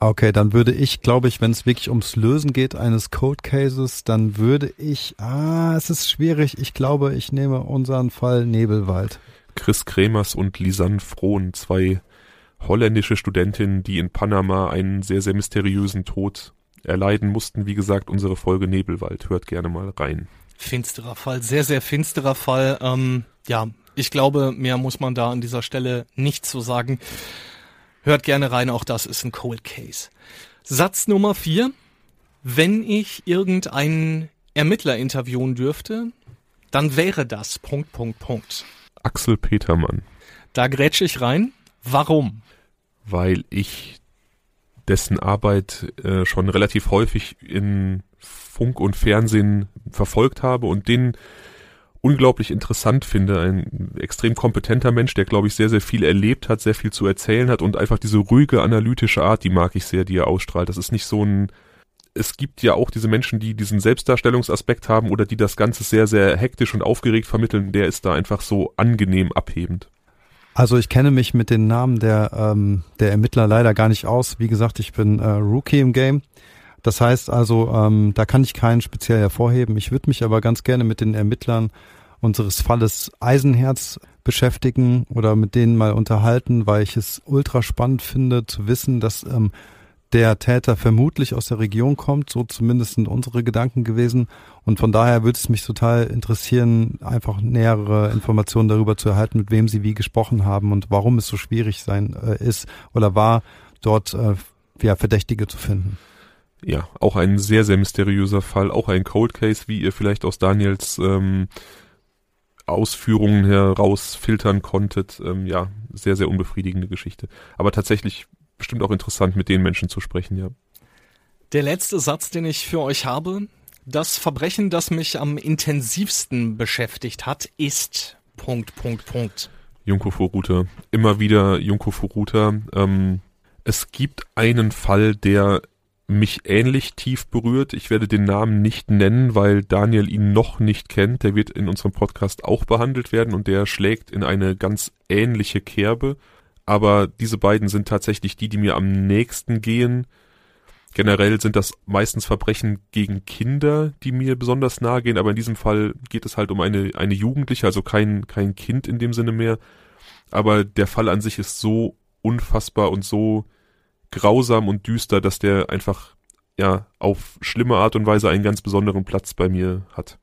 Okay, dann würde ich, glaube ich, wenn es wirklich ums Lösen geht eines Code Cases, dann würde ich, ah, es ist schwierig. Ich glaube, ich nehme unseren Fall Nebelwald. Chris Kremers und Lisanne Frohn, zwei holländische Studentinnen, die in Panama einen sehr, sehr mysteriösen Tod erleiden mussten. Wie gesagt, unsere Folge Nebelwald. Hört gerne mal rein. finsterer Fall, sehr, sehr finsterer Fall. Ähm, ja, ich glaube, mehr muss man da an dieser Stelle nicht zu sagen. Hört gerne rein, auch das ist ein Cold Case. Satz Nummer vier. Wenn ich irgendeinen Ermittler interviewen dürfte, dann wäre das Punkt, Punkt, Punkt. Axel Petermann. Da grätsche ich rein. Warum? Weil ich dessen Arbeit äh, schon relativ häufig in Funk und Fernsehen verfolgt habe und den unglaublich interessant finde. Ein extrem kompetenter Mensch, der, glaube ich, sehr, sehr viel erlebt hat, sehr viel zu erzählen hat und einfach diese ruhige, analytische Art, die mag ich sehr, die er ausstrahlt. Das ist nicht so ein, es gibt ja auch diese Menschen, die diesen Selbstdarstellungsaspekt haben oder die das Ganze sehr, sehr hektisch und aufgeregt vermitteln. Der ist da einfach so angenehm abhebend. Also ich kenne mich mit den Namen der, ähm, der Ermittler leider gar nicht aus. Wie gesagt, ich bin äh, Rookie im Game. Das heißt also, ähm, da kann ich keinen speziell hervorheben. Ich würde mich aber ganz gerne mit den Ermittlern unseres Falles Eisenherz beschäftigen oder mit denen mal unterhalten, weil ich es ultra spannend finde zu wissen, dass ähm, der Täter vermutlich aus der Region kommt, so zumindest sind unsere Gedanken gewesen. Und von daher würde es mich total interessieren, einfach nähere Informationen darüber zu erhalten, mit wem sie wie gesprochen haben und warum es so schwierig sein äh, ist oder war, dort äh, ja, Verdächtige zu finden ja, auch ein sehr, sehr mysteriöser Fall, auch ein Cold Case, wie ihr vielleicht aus Daniels ähm, Ausführungen herausfiltern konntet. Ähm, ja, sehr, sehr unbefriedigende Geschichte. Aber tatsächlich bestimmt auch interessant, mit den Menschen zu sprechen, ja. Der letzte Satz, den ich für euch habe, das Verbrechen, das mich am intensivsten beschäftigt hat, ist Punkt, Punkt, Punkt. Junko Furuta. Immer wieder Junko Furuta. Ähm, es gibt einen Fall, der mich ähnlich tief berührt. Ich werde den Namen nicht nennen, weil Daniel ihn noch nicht kennt. Der wird in unserem Podcast auch behandelt werden und der schlägt in eine ganz ähnliche Kerbe. Aber diese beiden sind tatsächlich die, die mir am nächsten gehen. Generell sind das meistens Verbrechen gegen Kinder, die mir besonders nahe gehen, aber in diesem Fall geht es halt um eine, eine Jugendliche, also kein, kein Kind in dem Sinne mehr. Aber der Fall an sich ist so unfassbar und so grausam und düster, dass der einfach ja auf schlimme Art und Weise einen ganz besonderen Platz bei mir hat.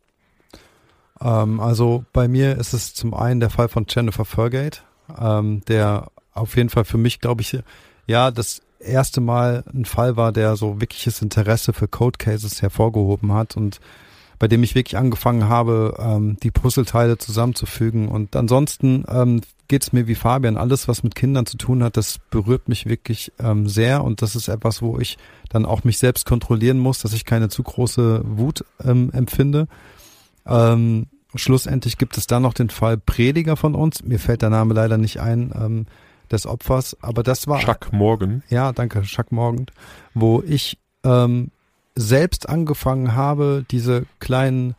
Ähm, also bei mir ist es zum einen der Fall von Jennifer Fergate, ähm, der auf jeden Fall für mich, glaube ich, ja, das erste Mal ein Fall war, der so wirkliches Interesse für Code Cases hervorgehoben hat und bei dem ich wirklich angefangen habe, ähm, die Puzzleteile zusammenzufügen. Und ansonsten ähm, geht es mir wie Fabian. Alles, was mit Kindern zu tun hat, das berührt mich wirklich ähm, sehr. Und das ist etwas, wo ich dann auch mich selbst kontrollieren muss, dass ich keine zu große Wut ähm, empfinde. Ähm, schlussendlich gibt es dann noch den Fall Prediger von uns. Mir fällt der Name leider nicht ein. Ähm, des Opfers, aber das war Chuck Morgan. Ja, danke, Chuck Morgan, wo ich ähm, selbst angefangen habe, diese kleinen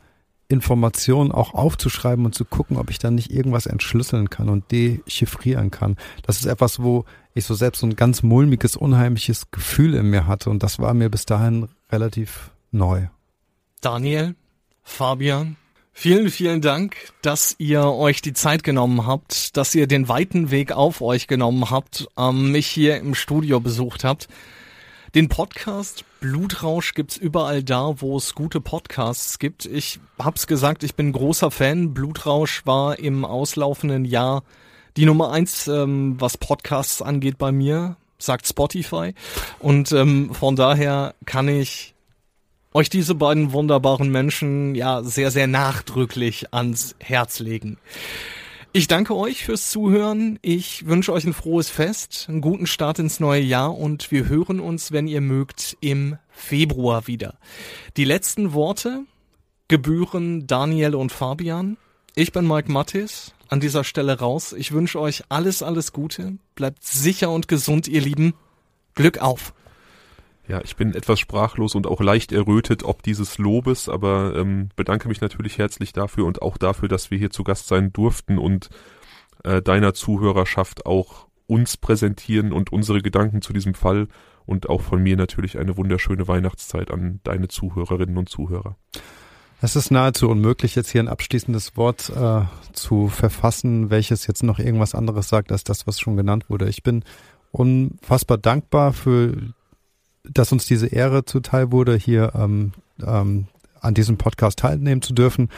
Informationen auch aufzuschreiben und zu gucken, ob ich dann nicht irgendwas entschlüsseln kann und dechiffrieren kann. Das ist etwas, wo ich so selbst so ein ganz mulmiges, unheimliches Gefühl in mir hatte und das war mir bis dahin relativ neu. Daniel, Fabian, vielen, vielen Dank, dass ihr euch die Zeit genommen habt, dass ihr den weiten Weg auf euch genommen habt, ähm, mich hier im Studio besucht habt. Den Podcast Blutrausch gibt's überall da, wo es gute Podcasts gibt. Ich hab's gesagt, ich bin großer Fan. Blutrausch war im auslaufenden Jahr die Nummer eins, ähm, was Podcasts angeht bei mir, sagt Spotify. Und ähm, von daher kann ich euch diese beiden wunderbaren Menschen ja sehr, sehr nachdrücklich ans Herz legen. Ich danke euch fürs Zuhören. Ich wünsche euch ein frohes Fest, einen guten Start ins neue Jahr und wir hören uns, wenn ihr mögt, im Februar wieder. Die letzten Worte gebühren Daniel und Fabian. Ich bin Mike Mattis, an dieser Stelle raus. Ich wünsche euch alles, alles Gute. Bleibt sicher und gesund, ihr Lieben. Glück auf! Ja, ich bin etwas sprachlos und auch leicht errötet ob dieses Lobes, aber ähm, bedanke mich natürlich herzlich dafür und auch dafür, dass wir hier zu Gast sein durften und äh, deiner Zuhörerschaft auch uns präsentieren und unsere Gedanken zu diesem Fall und auch von mir natürlich eine wunderschöne Weihnachtszeit an deine Zuhörerinnen und Zuhörer. Es ist nahezu unmöglich, jetzt hier ein abschließendes Wort äh, zu verfassen, welches jetzt noch irgendwas anderes sagt als das, was schon genannt wurde. Ich bin unfassbar dankbar für dass uns diese Ehre zuteil wurde, hier ähm, ähm, an diesem Podcast teilnehmen zu dürfen.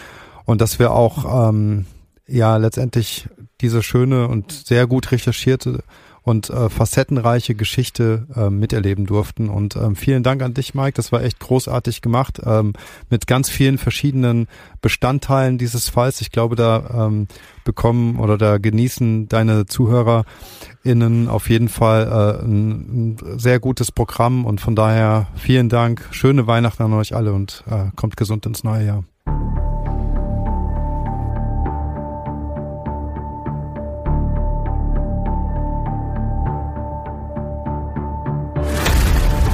Und dass wir auch ähm, ja letztendlich diese schöne und sehr gut recherchierte und äh, facettenreiche Geschichte äh, miterleben durften. Und ähm, vielen Dank an dich, Mike. Das war echt großartig gemacht ähm, mit ganz vielen verschiedenen Bestandteilen dieses Falls. Ich glaube, da ähm, bekommen oder da genießen deine ZuhörerInnen auf jeden Fall äh, ein, ein sehr gutes Programm und von daher vielen Dank. Schöne Weihnachten an euch alle und äh, kommt gesund ins neue Jahr.